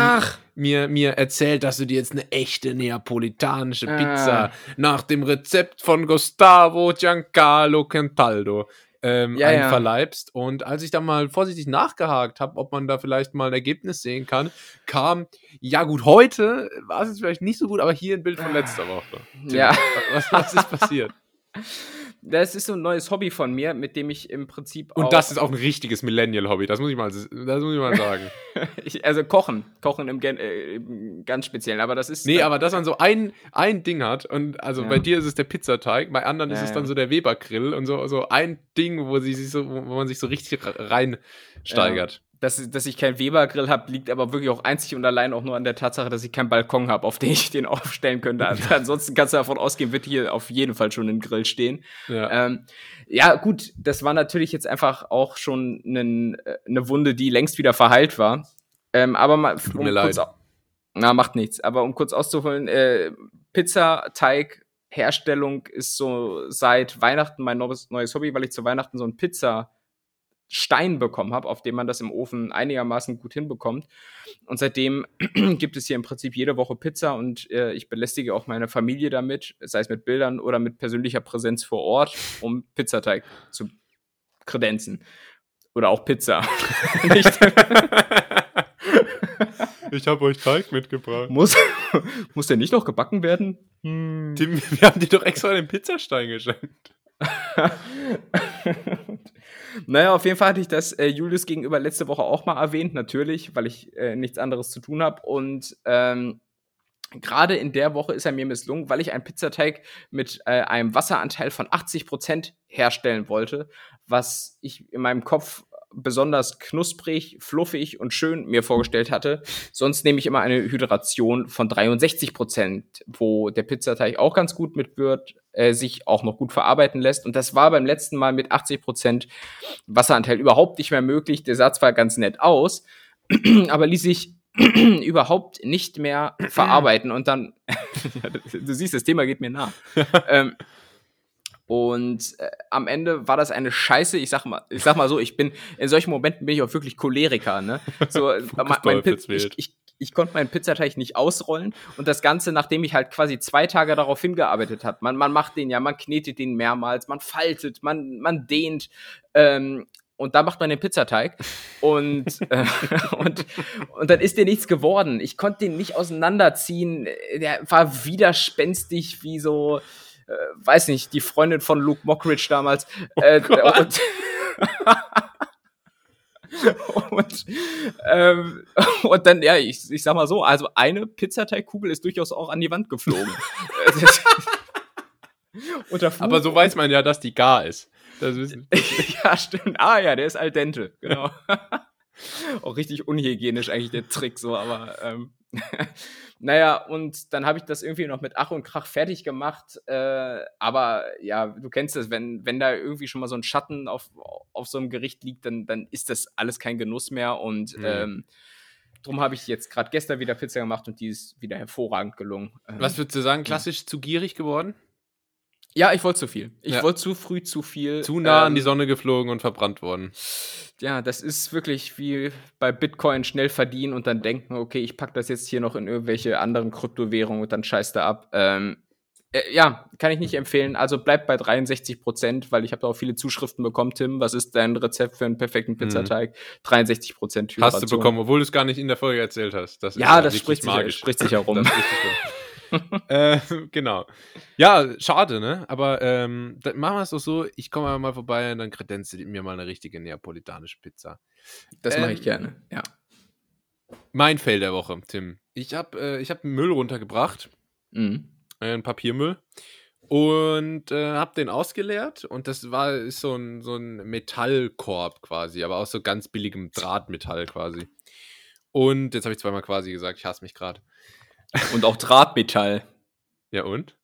mir, mir erzählt, dass du dir jetzt eine echte neapolitanische ah. Pizza nach dem Rezept von Gustavo Giancarlo Cantaldo ähm, ja, einverleibst. Ja. Und als ich da mal vorsichtig nachgehakt habe, ob man da vielleicht mal ein Ergebnis sehen kann, kam, ja gut, heute war es jetzt vielleicht nicht so gut, aber hier ein Bild von letzter Woche. Ja. Was, was ist passiert? Das ist so ein neues Hobby von mir, mit dem ich im Prinzip Und das ist auch ein richtiges Millennial-Hobby, das muss ich mal, das muss ich mal sagen. ich, also Kochen, Kochen im, äh, im, ganz speziellen, aber das ist. Nee, aber dass man so ein, ein Ding hat und also ja. bei dir ist es der Pizzateig, bei anderen ja, ist es dann so der Weber-Grill und so, so ein Ding, wo, sie sich so, wo man sich so richtig reinsteigert dass, dass ich keinen Weber-Grill habe, liegt aber wirklich auch einzig und allein auch nur an der Tatsache, dass ich keinen Balkon habe, auf den ich den aufstellen könnte. Also ansonsten kannst du davon ausgehen, wird hier auf jeden Fall schon ein Grill stehen. Ja. Ähm, ja, gut, das war natürlich jetzt einfach auch schon eine äh, Wunde, die längst wieder verheilt war. Ähm, aber mal, um mir leid. na, macht nichts. Aber um kurz auszuholen, äh, Pizzateig Herstellung ist so seit Weihnachten mein neues, neues Hobby, weil ich zu Weihnachten so ein Pizza Stein bekommen habe, auf dem man das im Ofen einigermaßen gut hinbekommt. Und seitdem gibt es hier im Prinzip jede Woche Pizza und äh, ich belästige auch meine Familie damit, sei es mit Bildern oder mit persönlicher Präsenz vor Ort, um Pizzateig zu kredenzen. Oder auch Pizza. ich habe euch Teig mitgebracht. Muss, muss der nicht noch gebacken werden? Hm. Die, wir haben dir doch extra den Pizzastein geschenkt. naja, auf jeden Fall hatte ich das äh, Julius gegenüber letzte Woche auch mal erwähnt, natürlich, weil ich äh, nichts anderes zu tun habe. Und ähm, gerade in der Woche ist er mir misslungen, weil ich einen Pizzateig mit äh, einem Wasseranteil von 80% herstellen wollte, was ich in meinem Kopf besonders knusprig, fluffig und schön mir vorgestellt hatte. Sonst nehme ich immer eine Hydration von 63% wo der Pizzateig auch ganz gut mit wird, äh, sich auch noch gut verarbeiten lässt. Und das war beim letzten Mal mit 80% Wasseranteil überhaupt nicht mehr möglich. Der sah zwar ganz nett aus, aber ließ sich überhaupt nicht mehr verarbeiten und dann, du siehst, das Thema geht mir nah. ähm, und äh, am Ende war das eine Scheiße. Ich sag mal, ich sag mal so, ich bin in solchen Momenten bin ich auch wirklich Choleriker. Ne? So, mein, mein ich, ich, ich konnte meinen Pizzateig nicht ausrollen und das Ganze, nachdem ich halt quasi zwei Tage darauf hingearbeitet habe. Man, man macht den ja, man knetet den mehrmals, man faltet, man, man dehnt. Ähm, und da macht man den Pizzateig und, äh, und, und dann ist dir nichts geworden. Ich konnte den nicht auseinanderziehen. Der war widerspenstig wie so, äh, weiß nicht, die Freundin von Luke Mockridge damals. Oh äh, und, und, ähm, und dann, ja, ich, ich sag mal so, also eine Pizzateigkugel ist durchaus auch an die Wand geflogen. Aber so weiß man ja, dass die gar ist. ja, stimmt. Ah ja, der ist al dente, genau. Auch richtig unhygienisch eigentlich der Trick so, aber ähm, naja, und dann habe ich das irgendwie noch mit Ach und Krach fertig gemacht. Äh, aber ja, du kennst es, wenn, wenn da irgendwie schon mal so ein Schatten auf, auf so einem Gericht liegt, dann, dann ist das alles kein Genuss mehr. Und mhm. ähm, drum habe ich jetzt gerade gestern wieder Pizza gemacht und die ist wieder hervorragend gelungen. Was würdest du sagen, klassisch ja. zu gierig geworden? Ja, ich wollte zu viel. Ich ja. wollte zu früh zu viel. Zu nah ähm, an die ähm, Sonne geflogen und verbrannt worden. Ja, das ist wirklich wie bei Bitcoin schnell verdienen und dann denken, okay, ich packe das jetzt hier noch in irgendwelche anderen Kryptowährungen und dann scheiß da ab. Ähm, äh, ja, kann ich nicht empfehlen. Also bleib bei 63 Prozent, weil ich habe auch viele Zuschriften bekommen. Tim, was ist dein Rezept für einen perfekten mhm. Pizzateig? Mhm. 63 Prozent Hast du bekommen, obwohl du es gar nicht in der Folge erzählt hast. Das ja, das spricht sich, spricht sich herum. äh, genau. Ja, schade, ne? Aber ähm, dann machen wir es doch so, ich komme mal vorbei und dann kredenze mir mal eine richtige neapolitanische Pizza. Das ähm, mache ich gerne, ja. Mein Fail der Woche, Tim. Ich habe äh, hab Müll runtergebracht. Mhm. Äh, Papiermüll. Und äh, habe den ausgeleert und das war ist so ein, so ein Metallkorb quasi, aber aus so ganz billigem Drahtmetall quasi. Und jetzt habe ich zweimal quasi gesagt, ich hasse mich gerade. Und auch Drahtmetall. Ja, und?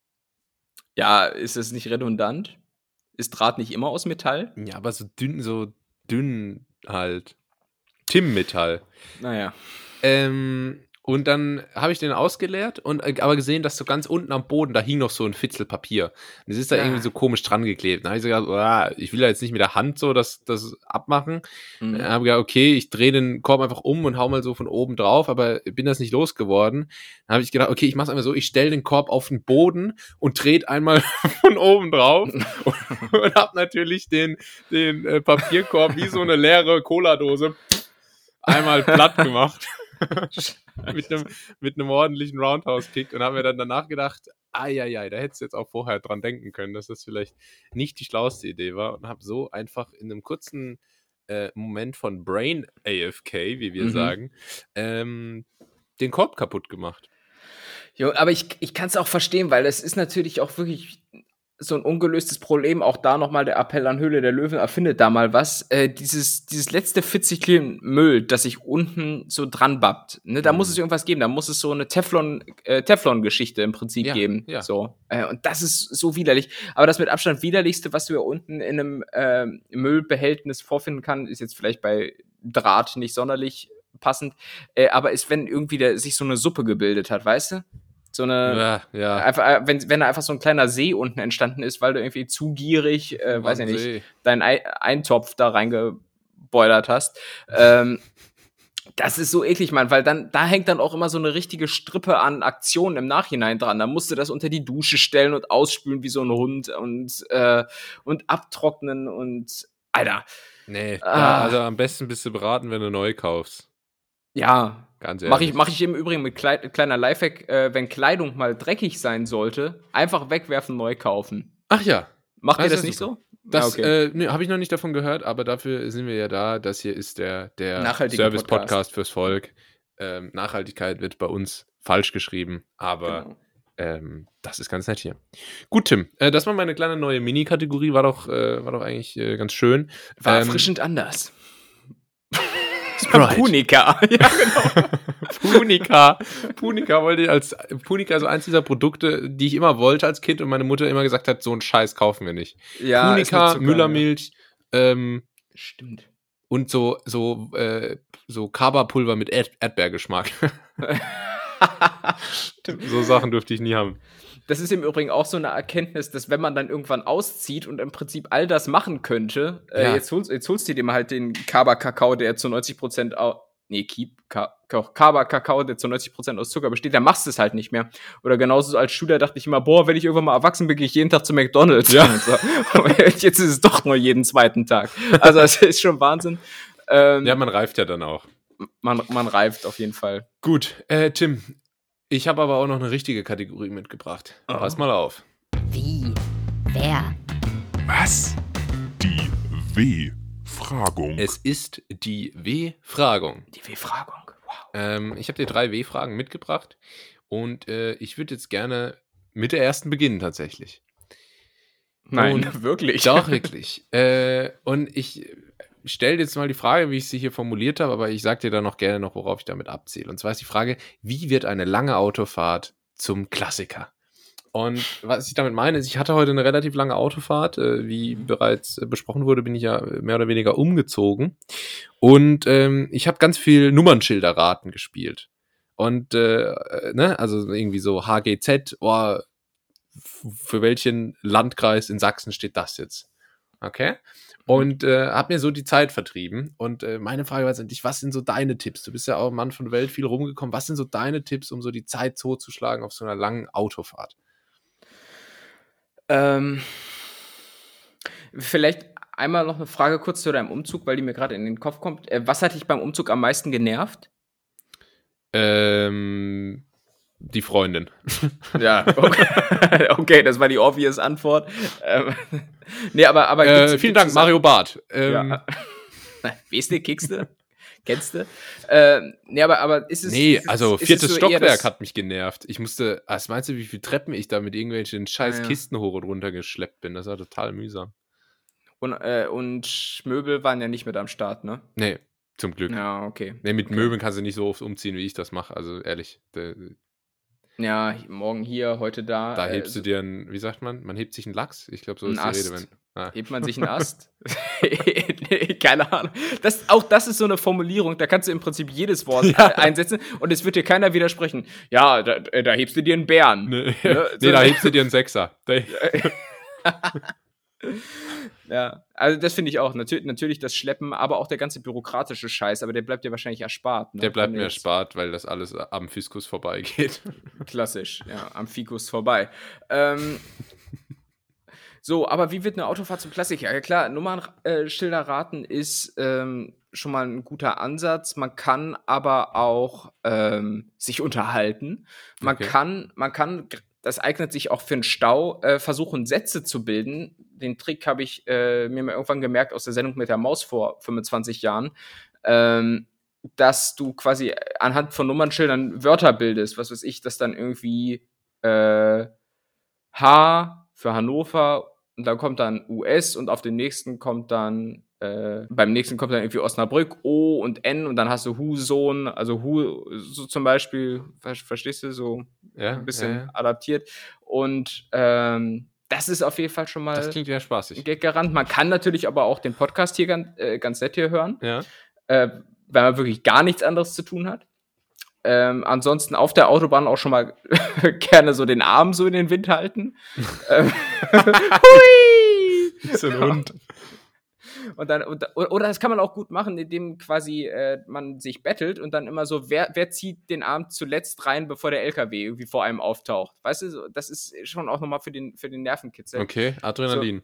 Ja, ist es nicht redundant? Ist Draht nicht immer aus Metall? Ja, aber so dünn, so dünn halt. Tim-Metall. Naja. Ähm, und dann habe ich den ausgeleert und äh, aber gesehen, dass so ganz unten am Boden, da hing noch so ein Fitzel Papier. Und es ist da ja. irgendwie so komisch dran geklebt. Dann habe ich so gedacht, oh, ich will da jetzt nicht mit der Hand so das, das abmachen. Mhm. Dann habe ich gedacht, okay, ich drehe den Korb einfach um und hau mal so von oben drauf, aber bin das nicht losgeworden. Dann habe ich gedacht, okay, ich mache es einfach so, ich stelle den Korb auf den Boden und drehe einmal von oben drauf und, und habe natürlich den, den äh, Papierkorb wie so eine leere Cola-Dose einmal platt gemacht. mit, einem, mit einem ordentlichen Roundhouse-Kick und haben mir dann danach gedacht, ai, da hättest du jetzt auch vorher dran denken können, dass das vielleicht nicht die schlauste Idee war und habe so einfach in einem kurzen äh, Moment von Brain AFK, wie wir mhm. sagen, ähm, den Korb kaputt gemacht. Jo, aber ich, ich kann es auch verstehen, weil es ist natürlich auch wirklich so ein ungelöstes Problem. Auch da nochmal der Appell an Höhle der Löwen, erfindet da mal was. Äh, dieses, dieses letzte 40 Kilo Müll, das sich unten so dran babbt. Ne, da mhm. muss es irgendwas geben. Da muss es so eine Teflon, äh, Teflon-Geschichte im Prinzip ja, geben. Ja. So. Äh, und das ist so widerlich. Aber das mit Abstand widerlichste, was du ja unten in einem äh, Müllbehältnis vorfinden kann, ist jetzt vielleicht bei Draht nicht sonderlich passend. Äh, aber ist, wenn irgendwie der, sich so eine Suppe gebildet hat, weißt du? So eine, ja, ja. Einfach, äh, wenn, wenn da einfach so ein kleiner See unten entstanden ist, weil du irgendwie zu gierig, äh, weiß ich nicht, deinen Eintopf da reingeboilert hast. Ähm, das ist so eklig, Mann, weil dann, da hängt dann auch immer so eine richtige Strippe an Aktionen im Nachhinein dran. Da musst du das unter die Dusche stellen und ausspülen wie so ein Hund und, äh, und abtrocknen und, Alter. Nee, ah. also am besten bist du beraten, wenn du neu kaufst. Ja, Ganz ehrlich. Mache ich, mach ich im Übrigen mit Kleid, kleiner Lifehack, äh, wenn Kleidung mal dreckig sein sollte, einfach wegwerfen, neu kaufen. Ach ja. Macht ihr das, nicht so? Das Ah, okay. äh, nee, habe ich noch nicht davon gehört, aber dafür sind wir ja da. Das hier ist der, der Service-Podcast Podcast. fürs Volk. Ähm, Nachhaltigkeit wird bei uns falsch geschrieben, aber Genau. ähm, das ist ganz nett hier. Gut, Tim, äh, das war meine kleine neue Mini-Kategorie, war doch, äh, war doch eigentlich äh, ganz schön. War Ähm, erfrischend anders. Sprite. Punika. ja, genau. Punika. Punika wollte ich als Punika ist so eins dieser Produkte, die ich immer wollte als Kind und meine Mutter immer gesagt hat, so einen Scheiß kaufen wir nicht. Ja, Zucker, Müllermilch ähm, Ja. Stimmt. und so so äh, so Kaba-Pulver mit Erd Erdbeergeschmack. Stimmt. so Sachen durfte ich nie haben. Das ist im Übrigen auch so eine Erkenntnis, dass wenn man dann irgendwann auszieht und im Prinzip all das machen könnte, äh, Ja. jetzt, holst, jetzt holst du dir mal halt den Kaba-Kakao, der zu 90% au Nee, Kaba-Kakao, der zu 90% aus Zucker besteht, dann machst du es halt nicht mehr. Oder genauso so als Schüler dachte ich immer, boah, wenn ich irgendwann mal erwachsen bin, gehe ich jeden Tag zu McDonalds. Ja. So. Jetzt ist es doch nur jeden zweiten Tag. Also das ist schon Wahnsinn. Ähm, Ja, man reift ja dann auch. man, man reift auf jeden Fall. Gut, äh, Tim, ich habe aber auch noch eine richtige Kategorie mitgebracht. Oh. Pass mal auf. Wie? Wer? Was? Die W-Fragung. Es ist die W-Fragung. Die W-Fragung. Wow. Ähm, ich habe dir drei W-Fragen mitgebracht und äh, ich würde jetzt gerne mit der ersten beginnen tatsächlich. Nein, Und- wirklich. Doch, wirklich. äh, und ich stelle jetzt mal die Frage, wie ich sie hier formuliert habe, aber ich sage dir dann noch gerne noch, worauf ich damit abziele. Und zwar ist die Frage, wie wird eine lange Autofahrt zum Klassiker? Und was ich damit meine, ist, ich hatte heute eine relativ lange Autofahrt. Äh, wie bereits äh, besprochen wurde, bin ich ja mehr oder weniger umgezogen. Und ähm, ich habe ganz viel Nummernschilderraten gespielt. Und, äh, äh, ne, also irgendwie so HGZ, oh, für welchen Landkreis in Sachsen steht das jetzt? Okay. Und äh, hab mir so die Zeit vertrieben. Und äh, meine Frage war jetzt an dich, was sind so deine Tipps? Du bist ja auch Mann von Welt, viel rumgekommen. Was sind so deine Tipps, um so die Zeit totzuschlagen auf so einer langen Autofahrt? Ähm, vielleicht einmal noch eine Frage kurz zu deinem Umzug, weil die mir gerade in den Kopf kommt. Äh, was hat dich beim Umzug am meisten genervt? Ähm, die Freundin. Ja, okay, okay das war die obvious Antwort. Ähm, nee, aber, aber Äh, vielen Dank, Mario Barth. Ähm, Ja. Weißt du, kickst du? Kennst du? Ähm, nee, aber, aber ist es. Nee, ist also ist viertes so Stockwerk hat mich genervt. Ich musste, was meinst du, wie viele Treppen ich da mit irgendwelchen scheiß Ah, ja. Kisten hoch und runter geschleppt bin? Das war total mühsam. Und, äh, und Möbel waren ja nicht mit am Start, ne? Nee, zum Glück. Ja, okay. Nee, mit Okay. Möbeln kannst du nicht so oft umziehen, wie ich das mache. Also ehrlich, Ja, morgen hier, heute da. da äh, hebst du dir einen, wie sagt man? Man hebt sich einen Lachs? Ich glaube, so ist die Ast. Rede. Wenn, ah. Hebt man sich einen Ast? Nee, Keine Ahnung. Das, auch das ist so eine Formulierung, da kannst du im Prinzip jedes Wort Ja. äh, einsetzen und es wird dir keiner widersprechen. Ja, da, äh, da hebst du dir einen Bären. Nee, Ne, nee da hebst du dir einen Sechser. Ja, also das finde ich auch. Natür natürlich das Schleppen, aber auch der ganze bürokratische Scheiß, aber der bleibt dir wahrscheinlich erspart. Ne? der bleibt mir erspart, weil das alles am Fiskus vorbeigeht. Klassisch, ja, am Fikus vorbei. Ähm, so, aber wie wird eine Autofahrt zum Klassiker? Ja klar, Nummernschilder raten ist ähm, schon mal ein guter Ansatz. Man kann aber auch ähm, sich unterhalten. Man Okay. kann, man kann, das eignet sich auch für einen Stau, äh, versuchen Sätze zu bilden. Den Trick habe ich äh, mir mal irgendwann gemerkt aus der Sendung mit der Maus vor 25 Jahren. Ähm, dass du quasi anhand von Nummernschildern Wörter bildest, was weiß ich, dass dann irgendwie äh, H für Hannover und dann kommt dann US und auf dem nächsten kommt dann äh, beim nächsten kommt dann irgendwie Osnabrück, O und N und dann hast du Husohn, also Hu so zum Beispiel, ver verstehst du, so Ja, ein bisschen ja, ja. adaptiert und ähm, das ist auf jeden Fall schon mal Das klingt ja spaßig. Gag-Garant. Man kann natürlich aber auch den Podcast hier ganz, äh, ganz nett hier hören Ja. äh, weil man wirklich gar nichts anderes zu tun hat. Ähm, ansonsten auf der Autobahn auch schon mal gerne so den Arm so in den Wind halten. ähm, hui! So ein Hund. Und dann, und, oder das kann man auch gut machen, indem quasi äh, man sich bettelt und dann immer so, wer, wer zieht den Arm zuletzt rein, bevor der LKW irgendwie vor einem auftaucht. Weißt du, so, das ist schon auch nochmal für den, für den Nervenkitzel. Okay, Adrenalin.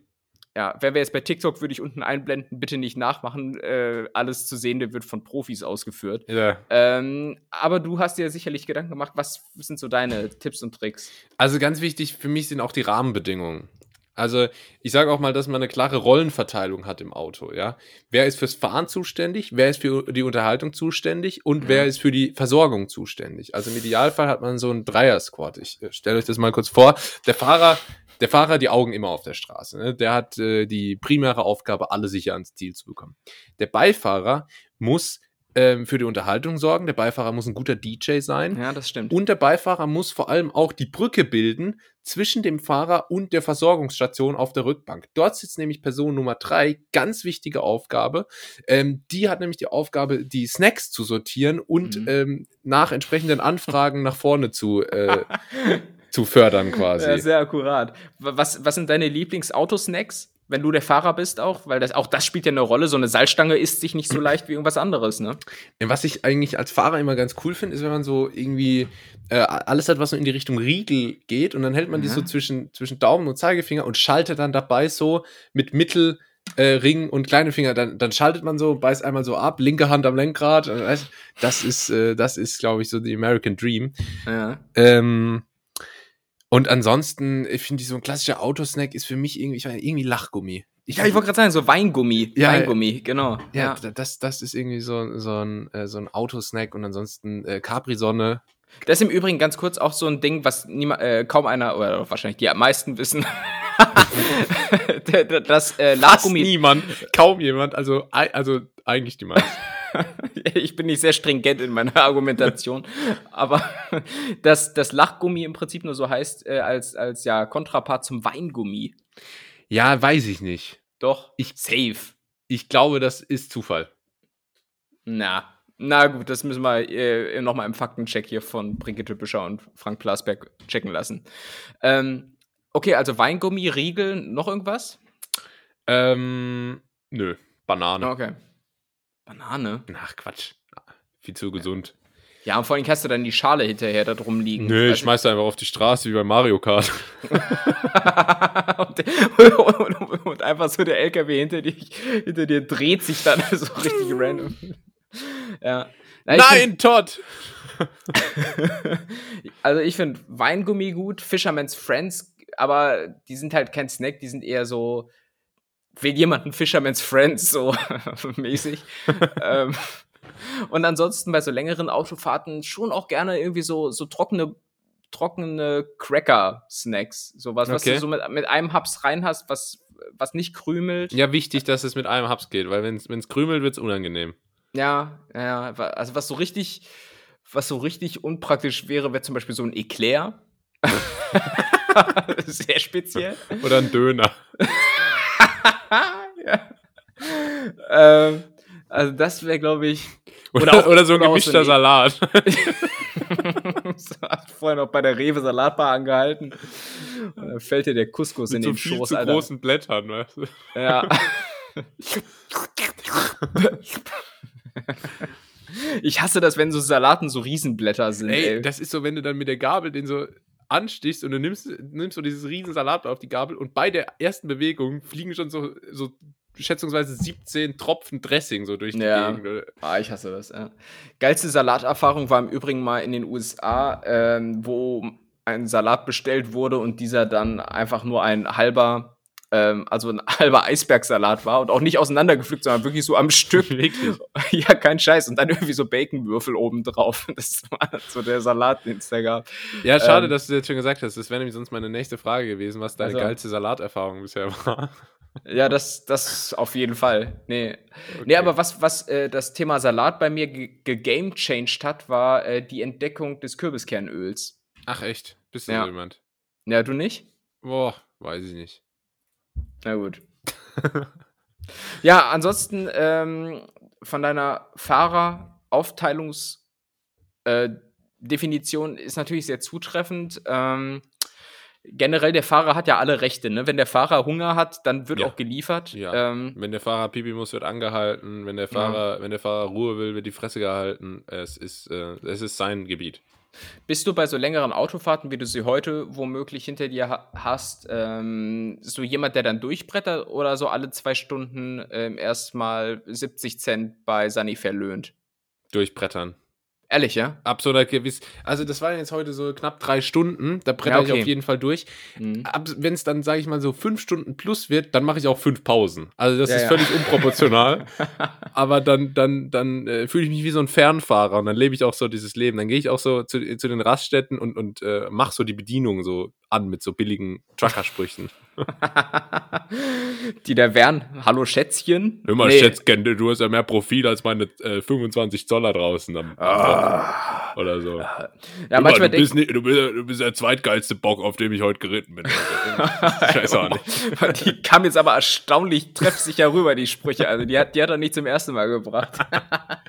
Ja, wenn wir jetzt bei TikTok, würde ich unten einblenden, bitte nicht nachmachen. Äh, alles zu sehen, der wird von Profis ausgeführt. Ja. Ähm, aber du hast dir sicherlich Gedanken gemacht, was sind so deine Tipps und Tricks? Also ganz wichtig für mich sind auch die Rahmenbedingungen. Also ich sage auch mal, dass man eine klare Rollenverteilung hat im Auto, ja. Wer ist fürs Fahren zuständig, wer ist für die Unterhaltung zuständig und wer ist für die Versorgung zuständig. Also im Idealfall hat man so einen Dreier-Squad. Ich äh, stelle euch das mal kurz vor. Der Fahrer, der Fahrer, die Augen immer auf der Straße. Ne? Der hat äh, die primäre Aufgabe, alle sicher ans Ziel zu bekommen. Der Beifahrer muss ähm, für die Unterhaltung sorgen. Der Beifahrer muss ein guter DJ sein. Ja, das stimmt. Und der Beifahrer muss vor allem auch die Brücke bilden zwischen dem Fahrer und der Versorgungsstation auf der Rückbank. Dort sitzt nämlich Person Nummer drei, ganz wichtige Aufgabe. Ähm, die hat nämlich die Aufgabe, die Snacks zu sortieren und Mhm. ähm, nach entsprechenden Anfragen nach vorne zu, äh, zu fördern quasi. Ja, sehr akkurat. Wa- Was, was sind deine Lieblingsautosnacks? Wenn du der Fahrer bist auch, weil das auch das spielt ja eine Rolle. So eine Salzstange isst sich nicht so leicht wie irgendwas anderes, ne? Was ich eigentlich als Fahrer immer ganz cool finde, ist, wenn man so irgendwie äh, alles hat, was so in die Richtung Riegel geht und dann hält man die Ja. so zwischen, zwischen Daumen und Zeigefinger und schaltet dann dabei so mit Mittel, äh, Ring und kleine Finger, dann, dann schaltet man so, beißt einmal so ab, linke Hand am Lenkrad. weißt, Das ist, äh, das ist, glaube ich, so die American Dream. Ja. Ähm, und ansonsten, ich finde, so ein klassischer Autosnack ist für mich irgendwie, ich nicht, irgendwie Lachgummi. Ja, ich wollte gerade sagen, so Weingummi. Ja, Weingummi, genau. ja, d- das, das ist irgendwie so, so ein, äh, so ein Autosnack und ansonsten äh, Capri-Sonne. Das ist im Übrigen ganz kurz auch so ein Ding, was niema, äh, kaum einer, oder wahrscheinlich die am meisten wissen. das äh, Fast Lachgummi. niemand, kaum jemand, also, also eigentlich die meisten. ich bin nicht sehr stringent in meiner Argumentation, aber dass das Lachgummi im Prinzip nur so heißt, äh, als, als ja Kontrapart zum Weingummi. Ja, weiß ich nicht. Doch, Ich- safe. Ich glaube, das ist Zufall. Na, na gut, das müssen wir äh, nochmal im Faktencheck hier von Brigitte Büscher und Frank Plasberg checken lassen. Ähm, okay, also Weingummi, Riegel, noch irgendwas? Ähm, nö, Banane. Okay. Banane? Ach, Quatsch. Viel zu gesund. Ja, und vor allem hast du dann die Schale hinterher da drum liegen. Nö, ich du? schmeiß einfach auf die Straße wie bei Mario Kart. und, und, und einfach so der LKW hinter dir, hinter dir dreht sich dann so richtig random. Ja. Na, Nein, Todd! Find, also ich finde Weingummi gut, Fisherman's Friends, aber die sind halt kein Snack, die sind eher so, will jemand ein Fisherman's Friends so mäßig. ähm, und ansonsten bei so längeren Autofahrten schon auch gerne irgendwie so, so trockene trockene Cracker-Snacks. Sowas, was Okay. du so mit, mit einem Haps rein hast, was, was nicht krümelt. Ja, wichtig, dass es mit einem Haps geht, weil wenn es krümelt, wird es unangenehm. Ja, ja, also was so richtig, was so richtig unpraktisch wäre, wäre zum Beispiel so ein Eclair. Sehr speziell. Oder ein Döner. Ja. ähm, also das wäre, glaube ich, Oder, oder, so ein oder auch gemischter so Salat. so, hat vorhin noch bei der Rewe Salatbar angehalten. Und dann fällt dir der Couscous in Mit so den viel Schoß, zu Alter. großen Blättern, weißt du? Ja. ich hasse das, wenn so Salaten so Riesenblätter sind. Ey, Ey, das ist so, wenn du dann mit der Gabel den so anstichst und du nimmst, nimmst so dieses riesen Salat auf die Gabel und bei der ersten Bewegung fliegen schon so, so schätzungsweise 17 Tropfen Dressing so durch die Ja. Gegend. Ah, ich hasse das, ja. Geilste Salaterfahrung war im Übrigen mal in den USA, ähm, wo ein Salat bestellt wurde und dieser dann einfach nur ein halber, ähm, also ein halber Eisbergsalat war und auch nicht auseinandergepflückt, sondern wirklich so am Stück. Wirklich? ja, kein Scheiß. Und dann irgendwie so Baconwürfel oben drauf. Das war so der Salat, den es da gab. Ja, schade, Ähm, dass du jetzt schon gesagt hast. Das wäre nämlich sonst meine nächste Frage gewesen, was deine Also- geilste Salaterfahrung bisher war. Ja, das, das auf jeden Fall. Nee. Okay. Nee, aber was, was äh, das Thema Salat bei mir gegamechanged hat, war äh, die Entdeckung des Kürbiskernöls. Ach echt? Bist du Ja. so jemand? Ja, du nicht? Boah, weiß ich nicht. Na gut. ja, ansonsten ähm, von deiner Fahreraufteilungsdefinition äh, ist natürlich sehr zutreffend. Ähm, generell, der Fahrer hat ja alle Rechte. Ne? Wenn der Fahrer Hunger hat, dann wird Ja. auch geliefert. Ja. Ähm, Wenn der Fahrer Pipi muss, wird angehalten. Wenn der Fahrer, wenn der Fahrer Ruhe will, wird die Fresse gehalten. Es ist, äh, es ist sein Gebiet. Bist du bei so längeren Autofahrten, wie du sie heute womöglich hinter dir ha hast, ähm, so jemand, der dann durchbrettert oder so alle zwei Stunden ähm, erstmal 70 Cent bei Sunny verlöhnt? Durchbrettern. Ehrlich, ja? Ab so einer gewiss, also das waren jetzt heute so knapp drei Stunden, da bretter Ja, ich okay. auf jeden Fall durch. Mhm. Wenn es dann, sage ich mal, so fünf Stunden plus wird, dann mache ich auch fünf Pausen. Also das Ja, ist ja. völlig unproportional. Aber dann, dann, dann äh, fühle ich mich wie so ein Fernfahrer und dann lebe ich auch so dieses Leben. Dann gehe ich auch so zu, zu den Raststätten und, und äh, mache so die Bedienung so an mit so billigen Truckersprüchen. Die da wären, hallo Schätzchen. Hör mal, Nee. Schätzchen, du hast ja mehr Profil als meine äh, 25 Zoller draußen am, am Oder so. Ja, mal, manchmal du, bist nicht, du, bist, du bist der zweitgeilste Bock, auf dem ich heute geritten bin. Also, ich weiß auch nicht. Die kam jetzt aber erstaunlich treffsicher rüber, die Sprüche. Also die hat, die hat er nicht zum ersten Mal gebracht.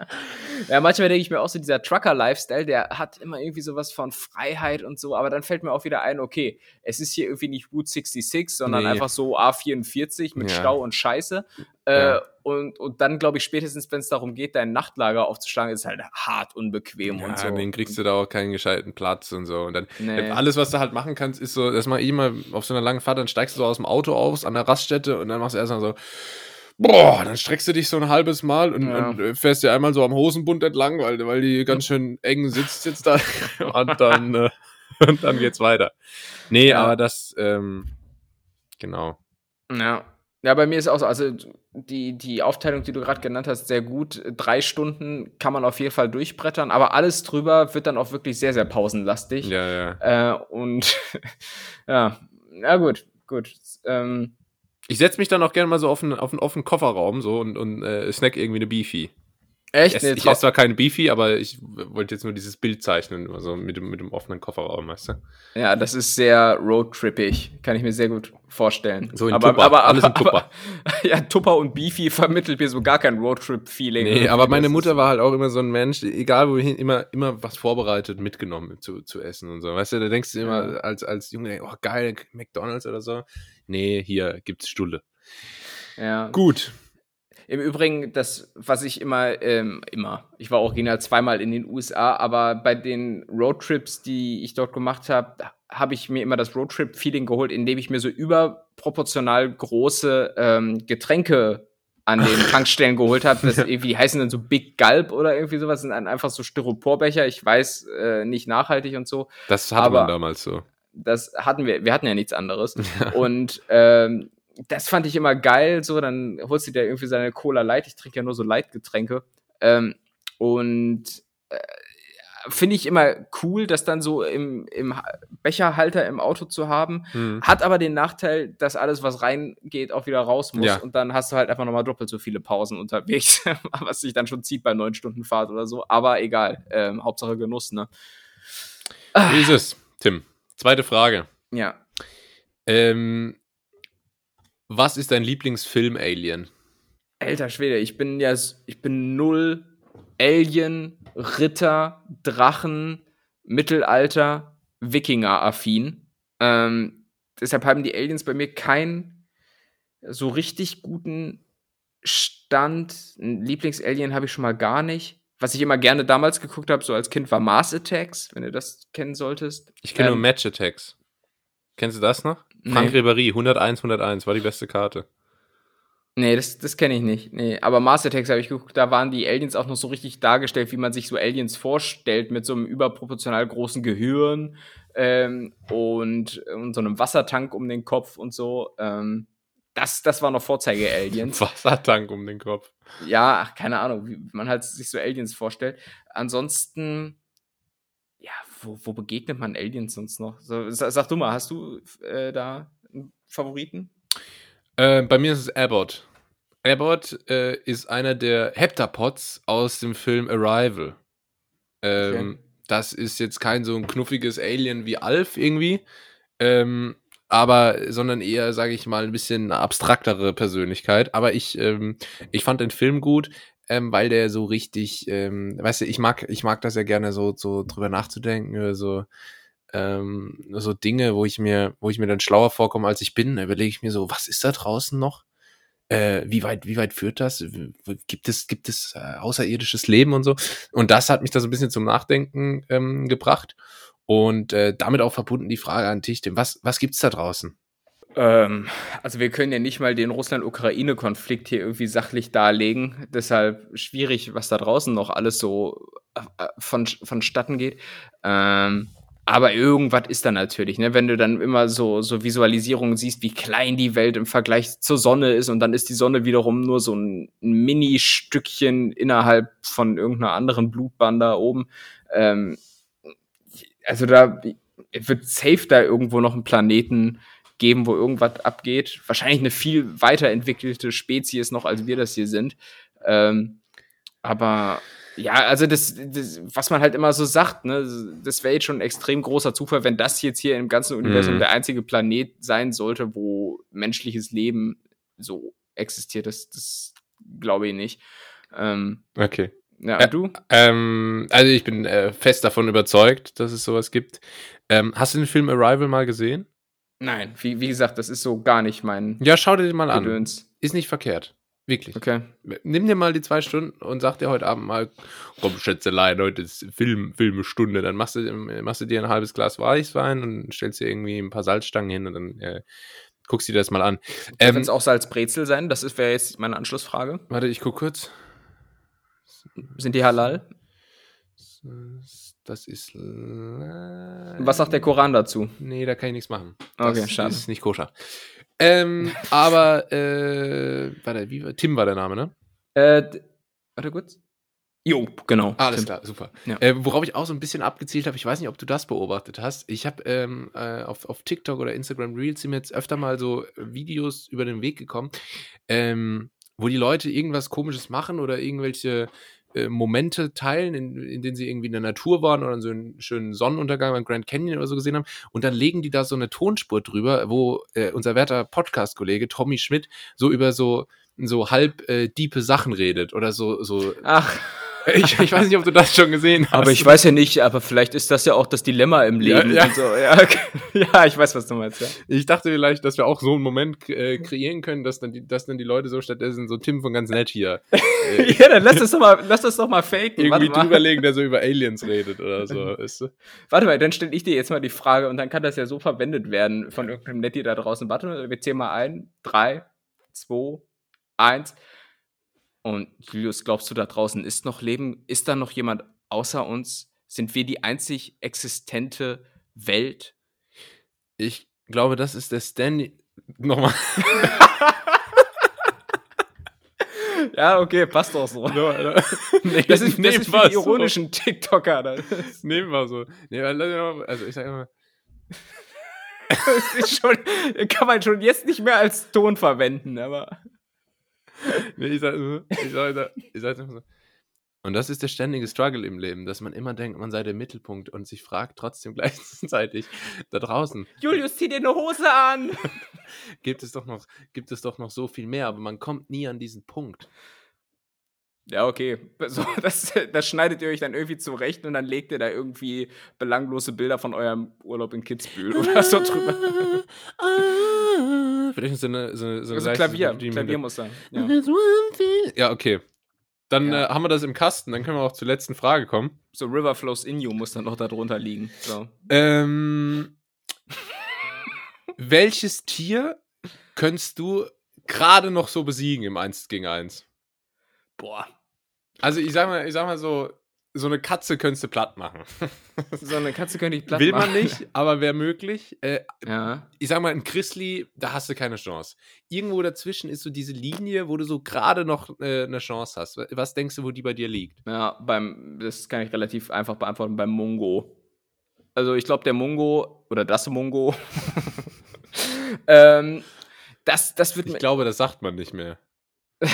ja, manchmal denke ich mir auch so, dieser Trucker-Lifestyle, der hat immer irgendwie sowas von Freiheit und so, aber dann fällt mir auch wieder ein, okay, es ist hier irgendwie nicht Route 66, sondern Nee. einfach so A44 mit Ja. Stau und Scheiße. Äh, Ja. und, und dann, glaube ich, spätestens, wenn es darum geht, dein Nachtlager aufzuschlagen, ist halt hart unbequem Ja, und so. den kriegst du da auch keinen gescheiten Platz und so. Und dann Nee. alles, was du halt machen kannst, ist so, dass man immer auf so einer langen Fahrt, dann steigst du so aus dem Auto aus an der Raststätte und dann machst du erstmal so, boah, dann streckst du dich so ein halbes Mal und, Ja. und äh, fährst dir einmal so am Hosenbund entlang, weil, weil die ganz schön eng sitzt jetzt da. und dann, äh, und dann geht's weiter. Nee, Ja. aber das, ähm, genau. Ja. Ja, bei mir ist auch so, also die, die Aufteilung, die du gerade genannt hast, sehr gut. Drei Stunden kann man auf jeden Fall durchbrettern, aber alles drüber wird dann auch wirklich sehr, sehr pausenlastig. Ja, ja. Äh, und ja, ja gut, gut. Ähm, Ich setze mich dann auch gerne mal so auf einen, auf einen offenen Kofferraum so und, und äh, snack irgendwie eine Beefy. Ich echt? esse, Nee, ich esse zwar keine Beefy, aber ich wollte jetzt nur dieses Bild zeichnen, also mit dem, mit dem offenen Kofferraum, weißt du? ja, das ist sehr roadtrippig, kann ich mir sehr gut vorstellen. So in aber, Tupper, aber, alles in aber, Tupper. Aber, ja, Tupper und Beefy vermittelt mir so gar kein Roadtrip-Feeling. Nee, aber meine Mutter war halt auch immer so ein Mensch, egal wohin, immer, immer was vorbereitet mitgenommen zu, zu essen und so. Weißt du, da denkst du immer Ja. als, als Junge, oh geil, McDonalds oder so. Nee, hier gibt's Stulle. Ja. Gut. Im Übrigen, das, was ich immer, ähm, immer, ich war original zweimal in den USA, aber bei den Roadtrips, die ich dort gemacht habe, habe ich mir immer das Roadtrip-Feeling geholt, indem ich mir so überproportional große ähm, Getränke an den Tankstellen geholt habe. Das irgendwie, die heißen dann so Big Gulp oder irgendwie sowas, sind einfach so Styroporbecher. Ich weiß, äh, nicht nachhaltig und so Das hatte Aber- man damals so. das hatten wir, wir hatten ja nichts anderes. Und ähm, das fand ich immer geil. So, dann holst du dir irgendwie seine Cola Light. Ich trinke ja nur so Light-Getränke. Ähm, und äh, finde ich immer cool, das dann so im, im Ha- Becherhalter im Auto zu haben. Hm. Hat aber den Nachteil, dass alles, was reingeht, auch wieder raus muss. Ja. Und dann hast du halt einfach nochmal doppelt so viele Pausen unterwegs, was sich dann schon zieht bei neun Stunden Fahrt oder so. Aber egal. Ähm, Hauptsache Genuss, ne? Wie ist es, Tim? Zweite Frage. Ja. Ähm, was ist dein Lieblingsfilm-Alien? Alter Schwede, ich bin ja, ich bin null Alien, Ritter, Drachen, Mittelalter, Wikinger-affin. Ähm, deshalb haben die Aliens bei mir keinen so richtig guten Stand. Ein Lieblingsalien habe ich schon mal gar nicht. Was ich immer gerne damals geguckt habe, so als Kind, war Mars Attacks, wenn du das kennen solltest. Ich kenne Ähm, nur Match Attacks. Kennst du das noch? Frank Nee. Ribéry, 101, 101, war die beste Karte. Nee, das, das kenne ich nicht. Nee, aber Mars Attacks habe ich geguckt, da waren die Aliens auch noch so richtig dargestellt, wie man sich so Aliens vorstellt, mit so einem überproportional großen Gehirn ähm, und, und so einem Wassertank um den Kopf und so. Ähm, das, das war noch Vorzeige-Aliens. Wassertank um den Kopf. ja, ach, keine Ahnung, wie man halt sich so Aliens vorstellt. Ansonsten, ja, wo, wo begegnet man Aliens sonst noch? So, sa- sag du mal, hast du äh, da einen Favoriten? Äh, bei mir ist es Abbott. Abbott äh, ist einer der Heptapods aus dem Film Arrival. Ähm, Das ist jetzt kein so ein knuffiges Alien wie Alf irgendwie, ähm, aber sondern eher, sage ich mal, ein bisschen abstraktere Persönlichkeit. Aber ich, ähm, ich fand den Film gut, ähm, weil der so richtig, ähm, weißt du, ich mag, ich mag das ja gerne so, so drüber nachzudenken, so ähm, so Dinge, wo ich mir, wo ich mir dann schlauer vorkomme, als ich bin, da überlege ich mir so, was ist da draußen noch? Äh, wie weit, wie weit führt das? Gibt es, gibt es äh, außerirdisches Leben und so? Und das hat mich da so ein bisschen zum Nachdenken ähm, gebracht. Und äh, damit auch verbunden die Frage an dich, was, was gibt's da draußen? Ähm, also wir können ja nicht mal den Russland-Ukraine-Konflikt hier irgendwie sachlich darlegen. Deshalb schwierig, was da draußen noch alles so äh, von, vonstatten geht. Ähm, aber irgendwas ist da natürlich, ne? Wenn du dann immer so, so Visualisierungen siehst, wie klein die Welt im Vergleich zur Sonne ist und dann ist die Sonne wiederum nur so ein, ein Mini-Stückchen innerhalb von irgendeiner anderen Blutbahn da oben. Ähm, also da wird safe da irgendwo noch einen Planeten geben, wo irgendwas abgeht. Wahrscheinlich eine viel weiterentwickelte Spezies noch, als wir das hier sind. Ähm, aber ja, also das, das, was man halt immer so sagt, ne, das wäre jetzt schon ein extrem großer Zufall, wenn das jetzt hier im ganzen Universum Mhm. der einzige Planet sein sollte, wo menschliches Leben so existiert. Das, das glaube ich nicht. Ähm, Okay. ja, Äh, du? Ähm, also ich bin äh, fest davon überzeugt, dass es sowas gibt. Ähm, hast du den Film Arrival mal gesehen? Nein, wie, wie gesagt, das ist so gar nicht mein Ja, schau dir den mal an. Gedöns. Ist nicht verkehrt. Wirklich. Okay. Nimm dir mal die zwei Stunden und sag dir heute Abend mal, komm, Schätzelein, heute ist Film, Filmestunde. Dann machst du, machst du dir ein halbes Glas Weißwein und stellst dir irgendwie ein paar Salzstangen hin und dann äh, guckst du dir das mal an. Dürfen Ähm, es auch Salzbrezel sein? Das wäre jetzt meine Anschlussfrage. warte, ich guck kurz. Sind die halal? Das ist. Was sagt der Koran dazu? Nee, da kann ich nichts machen. Okay, das schade. ist nicht koscher. Ähm, aber, äh, warte, wie, war- Tim war der Name, ne? Äh, warte kurz. Jo, genau. Alles Stimmt. klar, super. Ja. Äh, worauf ich auch so ein bisschen abgezielt habe, ich weiß nicht, ob du das beobachtet hast. Ich habe ähm, äh, auf, auf TikTok oder Instagram Reels sind mir jetzt öfter mal so Videos über den Weg gekommen, ähm, wo die Leute irgendwas Komisches machen oder irgendwelche äh, Momente teilen, in, in denen sie irgendwie in der Natur waren oder so einen schönen Sonnenuntergang beim Grand Canyon oder so gesehen haben. Und dann legen die da so eine Tonspur drüber, wo äh, unser werter Podcast-Kollege Tommy Schmidt so über so so halb äh, diepe Sachen redet oder so so Ach, ich, ich weiß nicht, ob du das schon gesehen hast. aber ich weiß ja nicht, aber vielleicht ist das ja auch das Dilemma im Ja, Leben. ja. und So. Ja, okay. ja, ich weiß, was du meinst, ja. Ich dachte vielleicht, dass wir auch so einen Moment äh, kreieren können, dass dann, die, dass dann die Leute so stattdessen so Tim von ganz nett hier äh, ja, dann lass das doch mal, lass das doch mal faken. irgendwie mal. drüberlegen, der so über Aliens redet oder so. Weißt du? Warte mal, dann stelle ich dir jetzt mal die Frage und dann kann das ja so verwendet werden von irgendeinem Netti da draußen. Warte mal, wir zählen mal ein. Drei, zwei, eins. Und Julius, glaubst du, da draußen ist noch Leben? Ist da noch jemand außer uns? Sind wir die einzig existente Welt? Ich glaube, das ist der Stanley. Nochmal. Ja, okay, passt auch so. nee, Das ist, das ist für die so. ironischen TikToker. Das Nehmen wir so. Also ich sag immer, das ist schon, kann man schon jetzt nicht mehr als Ton verwenden, aber. nee, ich sag, so, ich sag, ich sag, ich sag immer so. Und das ist der ständige Struggle im Leben, dass man immer denkt, man sei der Mittelpunkt und sich fragt trotzdem gleichzeitig da draußen, Julius, zieh dir eine Hose an! gibt es doch noch, gibt es doch noch so viel mehr, aber man kommt nie an diesen Punkt. Ja, okay. So, das, das schneidet ihr euch dann irgendwie zurecht und dann legt ihr da irgendwie belanglose Bilder von eurem Urlaub in Kitzbühel oder so drüber. Vielleicht so eine, so eine, so eine Also Klavier, Klavier muss sein. Ja. Ja, okay. Dann Ja. Äh, haben wir das im Kasten, dann können wir auch zur letzten Frage kommen. So River Flows in You muss dann noch da drunter liegen. So. Ähm, welches Tier könntest du gerade noch so besiegen im 1 gegen 1? Boah. Also ich sag mal, ich sag mal so, so eine Katze könntest du platt machen. So eine Katze könnte ich platt Will man machen. nicht, aber wäre möglich. Äh, Ja. ich sag mal, ein Grizzly, da hast du keine Chance. Irgendwo dazwischen ist so diese Linie, wo du so gerade noch äh, eine Chance hast. Was denkst du, wo die bei dir liegt? Ja, beim, das kann ich relativ einfach beantworten, beim Mungo. Also ich glaube, der Mungo oder das Mungo, ähm, das, das wird Ich glaube, das sagt man nicht mehr.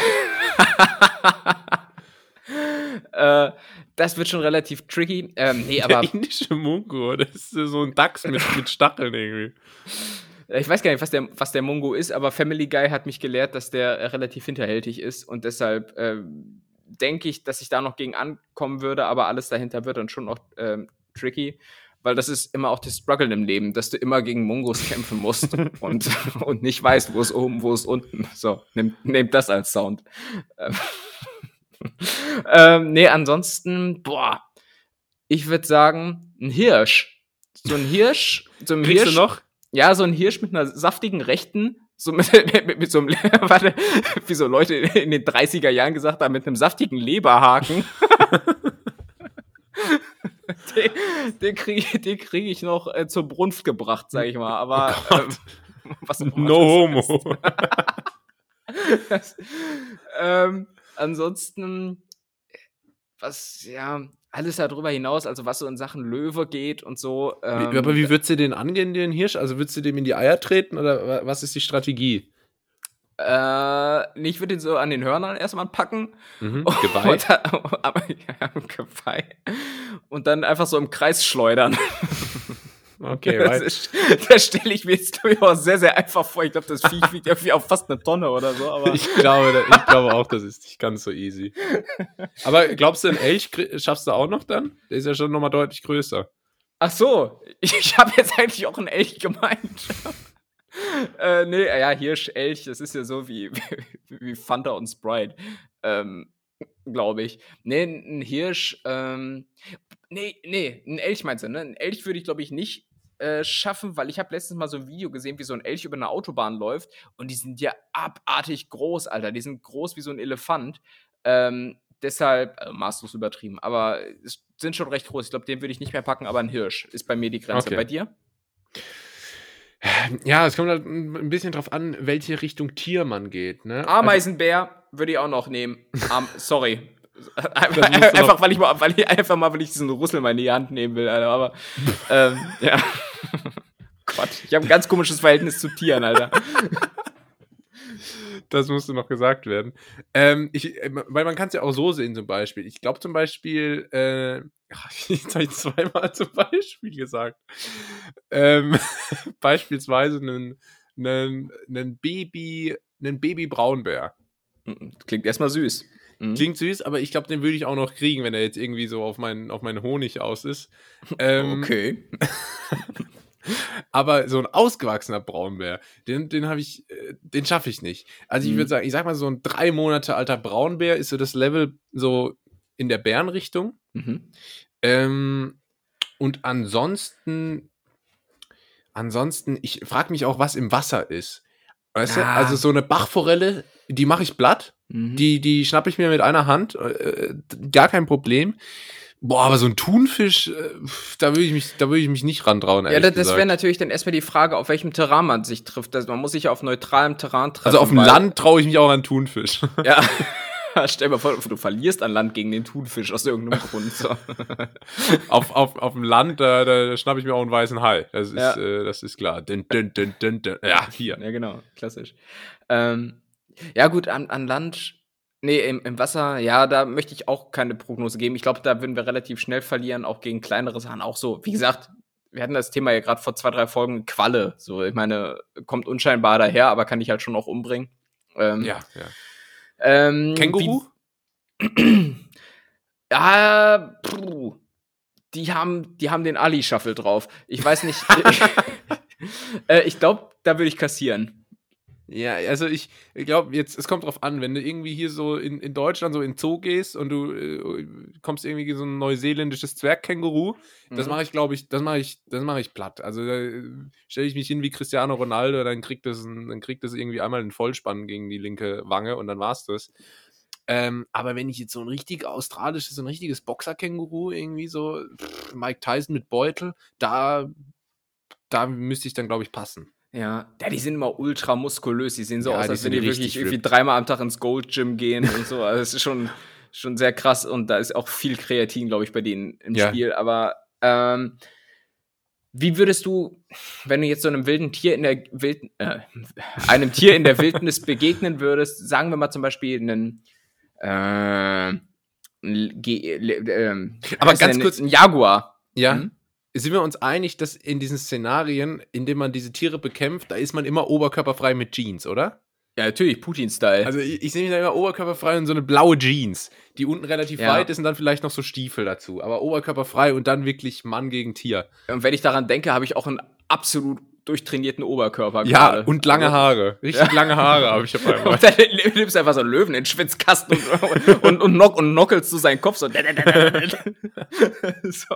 äh, das wird schon relativ tricky. Ähm, nee, aber der indische Mungo, das ist so ein Dachs mit, mit Stacheln irgendwie. ich weiß gar nicht, was der, was der Mungo ist, aber Family Guy hat mich gelehrt, dass der äh, relativ hinterhältig ist und deshalb ähm, denke ich, dass ich da noch gegen ankommen würde, aber alles dahinter wird dann schon noch ähm, tricky. Weil das ist immer auch das Struggle im Leben, dass du immer gegen Mungos kämpfen musst und, und nicht weißt, wo ist oben, wo ist unten. So, nehmt, nehmt das als Sound. Ähm, ähm, nee, ansonsten, boah, ich würde sagen, ein Hirsch. So ein Hirsch, so ein Kriegst Hirsch. du noch? Ja, so ein Hirsch mit einer saftigen Rechten, so mit, mit, mit so einem, warte, wie so Leute in den 30er Jahren gesagt haben, mit einem saftigen Leberhaken. den den kriege den krieg ich noch äh, zur Brunft gebracht, sag ich mal. Aber Oh ähm, was No das homo. das, ähm, ansonsten, was, ja, alles darüber hinaus, also was so in Sachen Löwe geht und so. Ähm, Wie, aber wie würdest du den angehen, den Hirsch? Also würdest du dem in die Eier treten oder wa- was ist die Strategie? Äh, ich würde ihn so an den Hörnern erstmal packen. Mhm. Und Geweih? dann, aber, ja, Geweih. Und dann einfach so im Kreis schleudern. Okay, Das, ist, das stelle ich mir jetzt durchaus sehr, sehr einfach vor. Ich glaube, das Viech wiegt irgendwie auf fast eine Tonne oder so. Aber Ich glaube, ich glaube auch, das ist nicht ganz so easy. Aber glaubst du, ein Elch schaffst du auch noch dann? Der ist ja schon nochmal deutlich größer. Ach so, ich, ich habe jetzt eigentlich auch einen Elch gemeint. äh, nee, ja, Hirsch, Elch, das ist ja so wie, wie, wie Fanta und Sprite. Ähm, Glaube ich. Nee, ein Hirsch, ähm, nee, nee, ein Elch meinst du, ne? Ein Elch würde ich, glaube ich, nicht äh, schaffen, weil ich habe letztens mal so ein Video gesehen, wie so ein Elch über eine Autobahn läuft und die sind ja abartig groß, Alter. Die sind groß wie so ein Elefant. Ähm, deshalb, äh, maßlos übertrieben, aber es sind schon recht groß. Ich glaube, den würde ich nicht mehr packen, aber ein Hirsch ist bei mir die Grenze. Okay. Bei dir? Ja, es kommt halt ein bisschen drauf an, welche Richtung Tier man geht. Ne? Ameisenbär würde ich auch noch nehmen. Am, sorry. einfach, weil ich mal, weil ich einfach mal, weil ich diesen Rüssel mal in die Hand nehmen will, Alter. Aber ähm, ja. Gott, ich habe ein ganz komisches Verhältnis zu Tieren, Alter. Das musste noch gesagt werden. Ähm, ich, äh, weil man kann es ja auch so sehen, zum Beispiel. Ich glaube zum Beispiel, äh, jetzt habe ich zweimal zum Beispiel gesagt. Ähm, beispielsweise einen, einen, einen Baby, einen Baby-Braunbär. Klingt erstmal süß. Mhm. Klingt süß, aber ich glaube, den würde ich auch noch kriegen, wenn er jetzt irgendwie so auf meinen, auf meinen Honig aus ist. Ähm, okay. Aber so ein ausgewachsener Braunbär, den, den habe ich, äh, den schaffe ich nicht. Also ich Mhm. würde sagen, ich sag mal, so ein drei Monate alter Braunbär ist so das Level so in der Bärenrichtung. Mhm. Ähm, und ansonsten, ansonsten, ich frage mich auch, was im Wasser ist. Weißt du? Ah. Also so eine Bachforelle, die mache ich platt. Mhm. Die, die schnappe ich mir mit einer Hand. Äh, gar kein Problem. Boah, aber so ein Thunfisch, äh, da würde ich mich, da würde ich mich nicht rantrauen. ja, das, das wäre natürlich dann erstmal die Frage, auf welchem Terrain man sich trifft. Also man muss sich ja auf neutralem Terrain treffen. Also auf dem Land traue ich mich auch an Thunfisch. Ja. Stell dir mal vor, du verlierst an Land gegen den Thunfisch aus irgendeinem Grund. So. auf, auf, auf dem Land, da, da schnappe ich mir auch einen weißen Hai. Das ist, Ja. äh, das ist klar. Dun, dun, dun. Ja, hier. Ja, genau, klassisch. Ähm, ja, gut, an, an Land, nee, im, im Wasser, ja, da möchte ich auch keine Prognose geben. Ich glaube, da würden wir relativ schnell verlieren, auch gegen kleinere Sachen. Auch so, wie gesagt, wir hatten das Thema ja gerade vor zwei, drei Folgen, Qualle. So, ich meine, kommt unscheinbar daher, aber kann ich halt schon auch umbringen. Ähm, Ja, ja. Ähm, Känguru? Ja, puh, die haben, die haben den Ali-Shuffle drauf. Ich weiß nicht. äh, ich glaube, da würde ich kassieren. Ja, also ich glaube, jetzt, es kommt drauf an, wenn du irgendwie hier so in, in Deutschland so in Zoo gehst und du äh, kommst irgendwie so ein neuseeländisches Zwergkänguru, das Mhm. mache ich, glaube ich, das mache ich, das mache ich platt. Also da stelle ich mich hin wie Cristiano Ronaldo, dann kriegt das, ein, dann kriegt das irgendwie einmal einen Vollspann gegen die linke Wange und dann war's das. Ähm, aber wenn ich jetzt so ein richtig australisches, so ein richtiges Boxerkänguru irgendwie so, pff, Mike Tyson mit Beutel, da, da müsste ich dann, glaube ich, passen. Ja, ja, die sind immer ultra muskulös. Die sehen so Ja, aus, als wenn die wirklich irgendwie ripped. dreimal am Tag ins Gold Gym gehen und so. Also es ist schon, schon sehr krass und da ist auch viel Kreatin, glaube ich, bei denen im Ja. Spiel. Aber ähm, wie würdest du, wenn du jetzt so einem wilden Tier in der wilden, äh, einem Tier in der Wildnis begegnen würdest, sagen wir mal zum Beispiel einen, äh, Ge- wie Aber ganz denn? kurz- ein Jaguar. Ja. Mhm. Sind wir uns einig, dass in diesen Szenarien, in denen man diese Tiere bekämpft, da ist man immer oberkörperfrei mit Jeans, oder? Ja, natürlich, Putin-Style. Also ich, ich sehe mich da immer oberkörperfrei und so eine blaue Jeans, die unten relativ Ja. weit ist und dann vielleicht noch so Stiefel dazu. Aber oberkörperfrei und dann wirklich Mann gegen Tier. Und wenn ich daran denke, habe ich auch ein absolut durchtrainierten Oberkörper Ja, gerade. und lange Haare. Richtig lange Haare habe ich auf einmal. Und dann nimmst du einfach so einen Löwen in den Schwitzkasten und, und, und, knock, und knockelst du seinen Kopf so. so.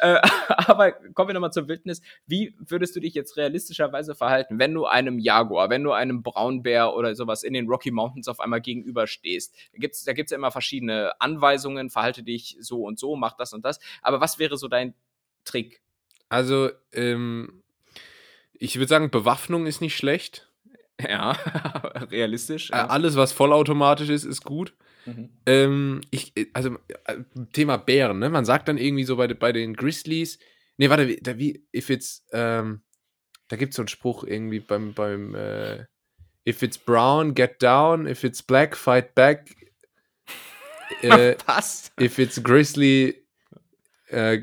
Äh, aber kommen wir nochmal zur Wildnis. Wie würdest du dich jetzt realistischerweise verhalten, wenn du einem Jaguar, wenn du einem Braunbär oder sowas in den Rocky Mountains auf einmal gegenüberstehst? Da gibt's, da gibt's ja immer verschiedene Anweisungen, verhalte dich so und so, mach das und das. Aber was wäre so dein Trick? Also, ähm, ich würde sagen, Bewaffnung ist nicht schlecht. Ja, realistisch. Äh, Ja. alles, was vollautomatisch ist, ist gut. Mhm. Ähm, ich, äh, also, äh, Thema Bären, ne? Man sagt dann irgendwie so bei, bei den Grizzlies, nee, warte, wie, da, wie if it's, ähm, da gibt es so einen Spruch irgendwie beim, beim, äh, if it's brown, get down, if it's black, fight back, äh, Was? if it's grizzly, äh,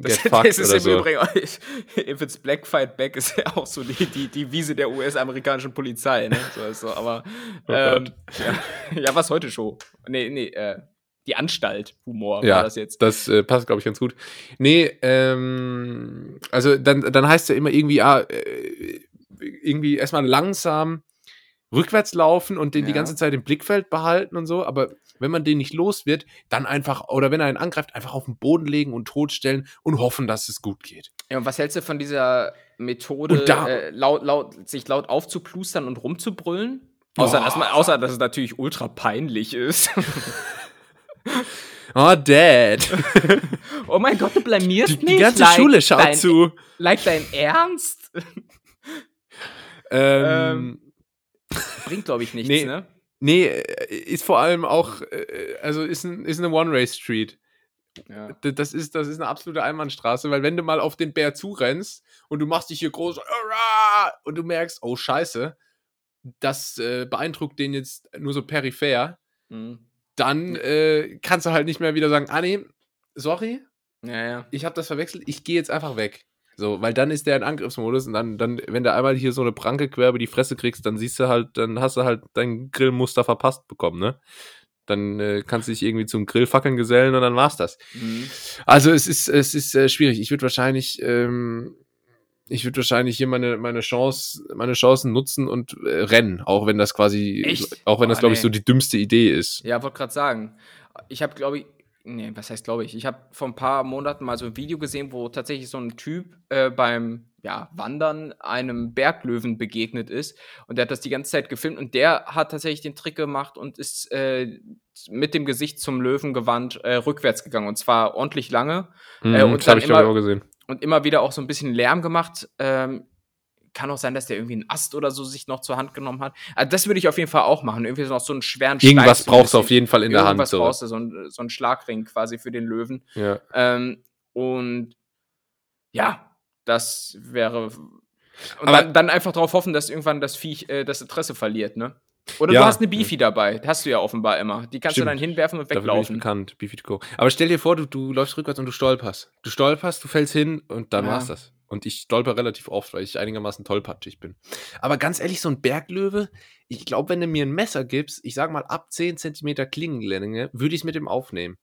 Das, das ist im so. Übrigen, if it's black fight back, ist ja auch so die, die, die Wiese der US-amerikanischen Polizei, ne? So so, aber, Oh ähm, ja, ja, was heute schon? Nee, nee, äh, die Anstalt, Humor Ja, war das jetzt. Das äh, passt, glaube ich, ganz gut. Nee, ähm, also dann, dann heißt es ja immer irgendwie, ah, äh, irgendwie erstmal langsam rückwärts laufen und den die Ja. ganze Zeit im Blickfeld behalten und so, aber wenn man den nicht los wird, dann einfach, oder wenn er ihn angreift, einfach auf den Boden legen und totstellen und hoffen, dass es gut geht. Ja, und was hältst du von dieser Methode, da- äh, laut, laut, sich laut aufzuplustern und rumzubrüllen? Außer, Oh. dass, man, außer dass es natürlich ultra peinlich ist. Oh, Dad. oh mein Gott, du blamierst Die, mich. die ganze like Schule schaut dein, zu. Like dein Ernst? Ähm, Bringt, glaube ich, nichts, Nee. ne? Nee, äh, ist vor allem auch, äh, also ist, ein, ist eine One-Way-Street. Ja. Das ist, das ist eine absolute Einbahnstraße, weil wenn du mal auf den Bär zurennst und du machst dich hier groß und du merkst, oh Scheiße, das äh, beeindruckt den jetzt nur so peripher, Mhm. dann äh, kannst du halt nicht mehr wieder sagen, ah nee, sorry, Ja, ja. ich habe das verwechselt, ich gehe jetzt einfach weg. So, weil dann ist der in Angriffsmodus und dann, dann, wenn du einmal hier so eine Pranke quer über die Fresse kriegst, dann siehst du halt, dann hast du halt dein Grillmuster verpasst bekommen, ne? Dann äh, kannst du dich irgendwie zum Grillfackeln gesellen und dann war's das. Mhm. Also es ist, es ist äh, schwierig. Ich würde wahrscheinlich, ähm, ich würde wahrscheinlich hier meine, meine Chance, meine Chancen nutzen und äh, rennen, auch wenn das quasi, Echt? auch wenn das, Boah, glaube ich, so die dümmste Idee ist. Ja, wollte gerade sagen. Ich habe, glaube ich, nee, was heißt, glaube ich? Ich habe vor ein paar Monaten mal so ein Video gesehen, wo tatsächlich so ein Typ äh, beim ja, Wandern einem Berglöwen begegnet ist. Und der hat das die ganze Zeit gefilmt und der hat tatsächlich den Trick gemacht und ist äh, mit dem Gesicht zum Löwen gewandt äh, rückwärts gegangen. Und zwar ordentlich lange. Mhm, und das habe ich, immer- auch gesehen. und immer wieder auch so ein bisschen Lärm gemacht. Ähm, kann auch sein, dass der irgendwie einen Ast oder so sich noch zur Hand genommen hat. Also das würde ich auf jeden Fall auch machen. Irgendwie noch so einen schweren Irgendwas Stein brauchst du auf jeden Fall in der Hand. Irgendwas So. brauchst du, so ein, so ein Schlagring quasi für den Löwen. Ja. Ähm, und ja, das wäre. Und Aber- dann, dann einfach darauf hoffen, dass irgendwann das Viech äh, das Interesse verliert, ne? Oder Ja. du hast eine Beefy dabei. Hast du ja offenbar immer. Die kannst Stimmt. du dann hinwerfen und Dafür bin ich weglaufen. bekannt, Beefy to go. Aber stell dir vor, du, du läufst rückwärts und du stolperst. Du stolperst, du fällst hin und dann Ja. war's das. Und ich stolper relativ oft, weil ich einigermaßen tollpatschig bin. Aber ganz ehrlich, so ein Berglöwe, ich glaube, wenn du mir ein Messer gibst, ich sag mal ab 10 cm Klingenlänge, würde ich es mit dem aufnehmen.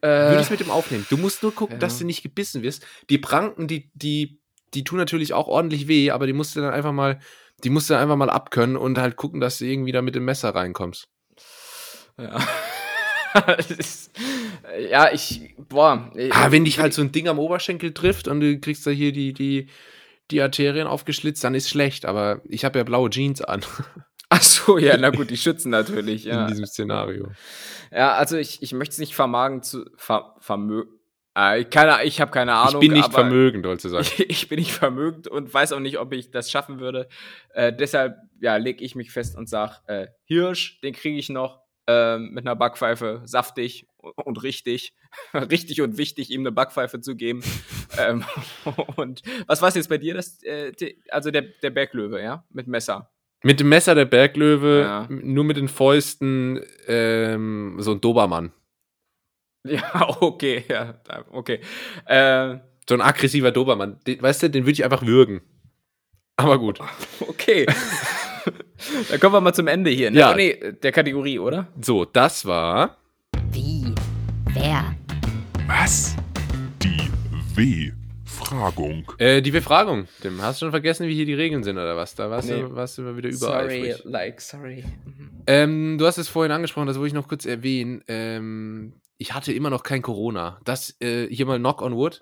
Würde Äh, ich es mit dem aufnehmen. Du musst nur gucken, ja. dass du nicht gebissen wirst. Die Pranken, die, die, die tun natürlich auch ordentlich weh, aber die musst du dann einfach mal, die musst du einfach mal abkönnen und halt gucken, dass du irgendwie da mit dem Messer reinkommst. ja. Ist- ja, ich. Boah. Ah, wenn dich halt so ein Ding am Oberschenkel trifft und du kriegst da hier die, die, die Arterien aufgeschlitzt, dann ist schlecht. Aber ich habe ja blaue Jeans an Ach so, ja, na gut, die schützen natürlich, in ja. diesem Szenario. Ja, also ich, ich möchte es nicht vermagen zu. Ver, vermö äh, keine, ich habe keine Ahnung. ich bin nicht vermögend, sollst du sagen. Ich, ich bin nicht vermögend und weiß auch nicht, ob ich das schaffen würde. Äh, deshalb, ja, lege ich mich fest und sage, äh, Hirsch, den kriege ich noch ähm, mit einer Backpfeife, saftig und, richtig. richtig und wichtig, ihm eine Backpfeife zu geben. ähm, und was war es jetzt bei dir? Das, äh, also der, der Berglöwe, ja? Mit Messer. Mit dem Messer der Berglöwe, Ja. nur mit den Fäusten, ähm, so ein Dobermann. Ja, okay, ja, okay. Äh, So ein aggressiver Dobermann. Den, weißt du, den würde ich einfach würgen. Aber gut. okay. Dann kommen wir mal zum Ende hier. Ne? Ja. Oh, nee, der Kategorie, oder? So, das war. Wie? Wer? Was? Die. W-Fragung. Äh, die Befragung. Tim, hast du schon vergessen, wie hier die Regeln sind oder was? Da warst, Nee. du, warst du immer wieder überall. Sorry, like, sorry. Ähm, du hast es vorhin angesprochen, das wollte ich noch kurz erwähnen. Ähm, ich hatte immer noch kein Corona. Das äh, hier mal Knock on Wood.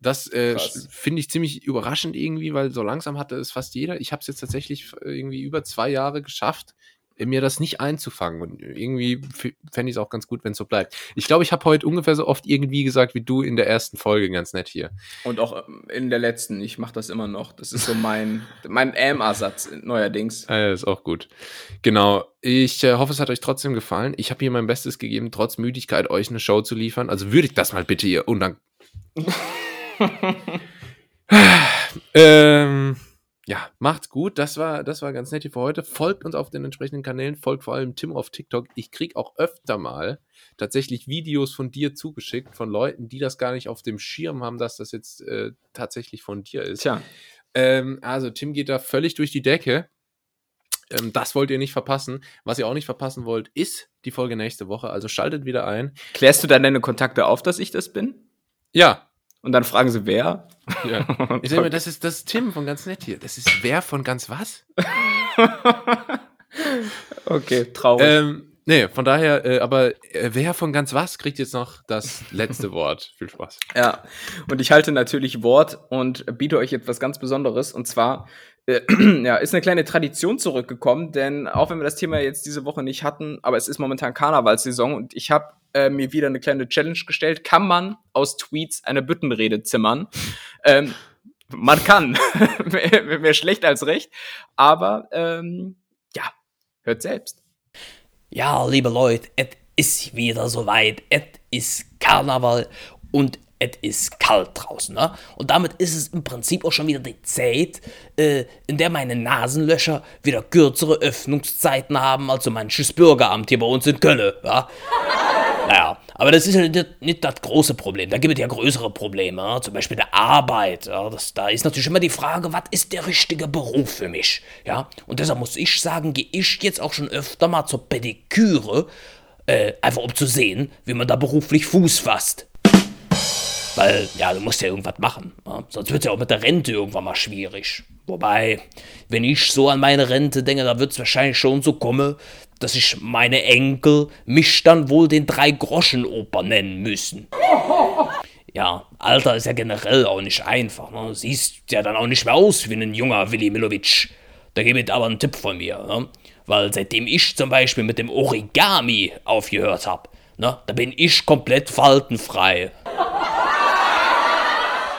Das äh, finde ich ziemlich überraschend irgendwie, weil so langsam hatte es fast jeder. Ich habe es jetzt tatsächlich äh, irgendwie über zwei Jahre geschafft, mir das nicht einzufangen. Und irgendwie fände ich es auch ganz gut, wenn es so bleibt. Ich glaube, ich habe heute ungefähr so oft irgendwie gesagt wie du in der ersten Folge, ganz nett hier. Und auch ähm, in der letzten, ich mache das immer noch. Das ist so mein, mein Ähm-Ersatz neuerdings. Ah, ja, ist auch gut. Genau. Ich äh, hoffe, es hat euch trotzdem gefallen. Ich habe hier mein Bestes gegeben, trotz Müdigkeit euch eine Show zu liefern. Also würdigt das mal bitte, ihr Undank. ähm, ja, macht's gut. Das war, das war ganz nett hier für heute. Folgt uns auf den entsprechenden Kanälen. Folgt vor allem Tim auf TikTok. Ich krieg auch öfter mal tatsächlich Videos von dir zugeschickt, von Leuten, die das gar nicht auf dem Schirm haben, dass das jetzt äh, tatsächlich von dir ist. Tja, Ähm, also Tim geht da völlig durch die Decke. Ähm, das wollt ihr nicht verpassen. Was ihr auch nicht verpassen wollt, ist die Folge nächste Woche. Also schaltet wieder ein. klärst du dann deine Kontakte auf, dass ich das bin? Ja. Und dann fragen sie, wer? ja. Ich sag mal, das ist das ist Tim von ganz nett hier. Das ist wer von ganz was? okay, traurig. Ähm, nee, von daher, äh, aber äh, wer von ganz was kriegt jetzt noch das letzte Wort? Viel Spaß. Ja, und ich halte natürlich Wort und biete euch etwas ganz Besonderes. Und zwar ja, ist eine kleine Tradition zurückgekommen, denn auch wenn wir das Thema jetzt diese Woche nicht hatten, aber es ist momentan Karnevalssaison und ich habe äh, mir wieder eine kleine Challenge gestellt. Kann man aus Tweets eine Büttenrede zimmern? ähm, man kann. mehr, mehr schlecht als recht. Aber ähm, ja, hört selbst. Ja, liebe Leute, es ist wieder soweit. Es ist Karneval und es ist kalt draußen. Ne? Und damit ist es im Prinzip auch schon wieder die Zeit, äh, in der meine Nasenlöcher wieder kürzere Öffnungszeiten haben als so manches Bürgeramt hier bei uns in Köln. Ja? Naja, aber das ist ja nicht, nicht das große Problem. Da gibt es ja größere Probleme, ja? zum Beispiel der Arbeit. Ja? Das, da ist natürlich immer die Frage, was ist der richtige Beruf für mich? Ja? Und deshalb muss ich sagen, gehe ich jetzt auch schon öfter mal zur Pediküre, äh, einfach um zu sehen, wie man da beruflich Fuß fasst. Weil, ja, du musst ja irgendwas machen. Ja? Sonst wird es ja auch mit der Rente irgendwann mal schwierig. Wobei, wenn ich so an meine Rente denke, da wird es wahrscheinlich schon so kommen, dass ich meine Enkel mich dann wohl den Drei-Groschen-Oper nennen müssen. Ja, Alter ist ja generell auch nicht einfach. Ne? Du siehst ja dann auch nicht mehr aus wie ein junger Willi Milovic. Da gebe ich aber einen Tipp von mir. Ne? Weil seitdem ich zum Beispiel mit dem Origami aufgehört habe, ne, da bin ich komplett faltenfrei.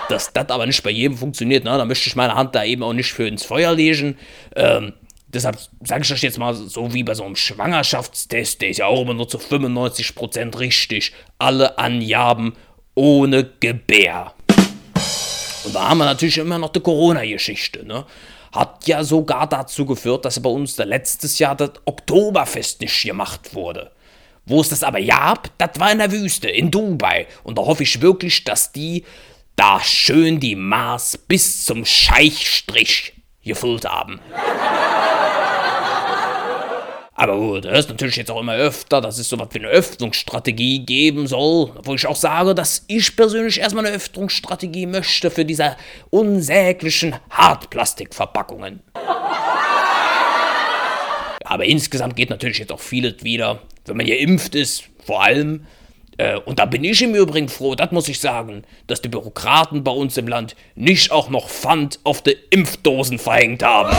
Dass das aber nicht bei jedem funktioniert, ne, da möchte ich meine Hand da eben auch nicht für ins Feuer legen. Ähm, deshalb sage ich euch jetzt mal so wie bei so einem Schwangerschaftstest, der ist ja auch immer nur zu 95% richtig. Alle Angaben ohne Gebär. Und da haben wir natürlich immer noch die Corona-Geschichte, ne? Hat ja sogar dazu geführt, dass bei uns da letztes Jahr das Oktoberfest nicht gemacht wurde. Wo es das aber gab, das war in der Wüste, in Dubai. Und da hoffe ich wirklich, dass die da schön die Maß bis zum Scheichstrich gefüllt haben. Aber gut, das ist natürlich jetzt auch immer öfter, dass es so was wie eine Öffnungsstrategie geben soll. Wo ich auch sage, dass ich persönlich erstmal eine Öffnungsstrategie möchte für diese unsäglichen Hartplastikverpackungen. Aber insgesamt geht natürlich jetzt auch vieles wieder, wenn man geimpft ist, vor allem. Äh, und da bin ich im Übrigen froh, das muss ich sagen, dass die Bürokraten bei uns im Land nicht auch noch Pfand auf die Impfdosen verhängt haben.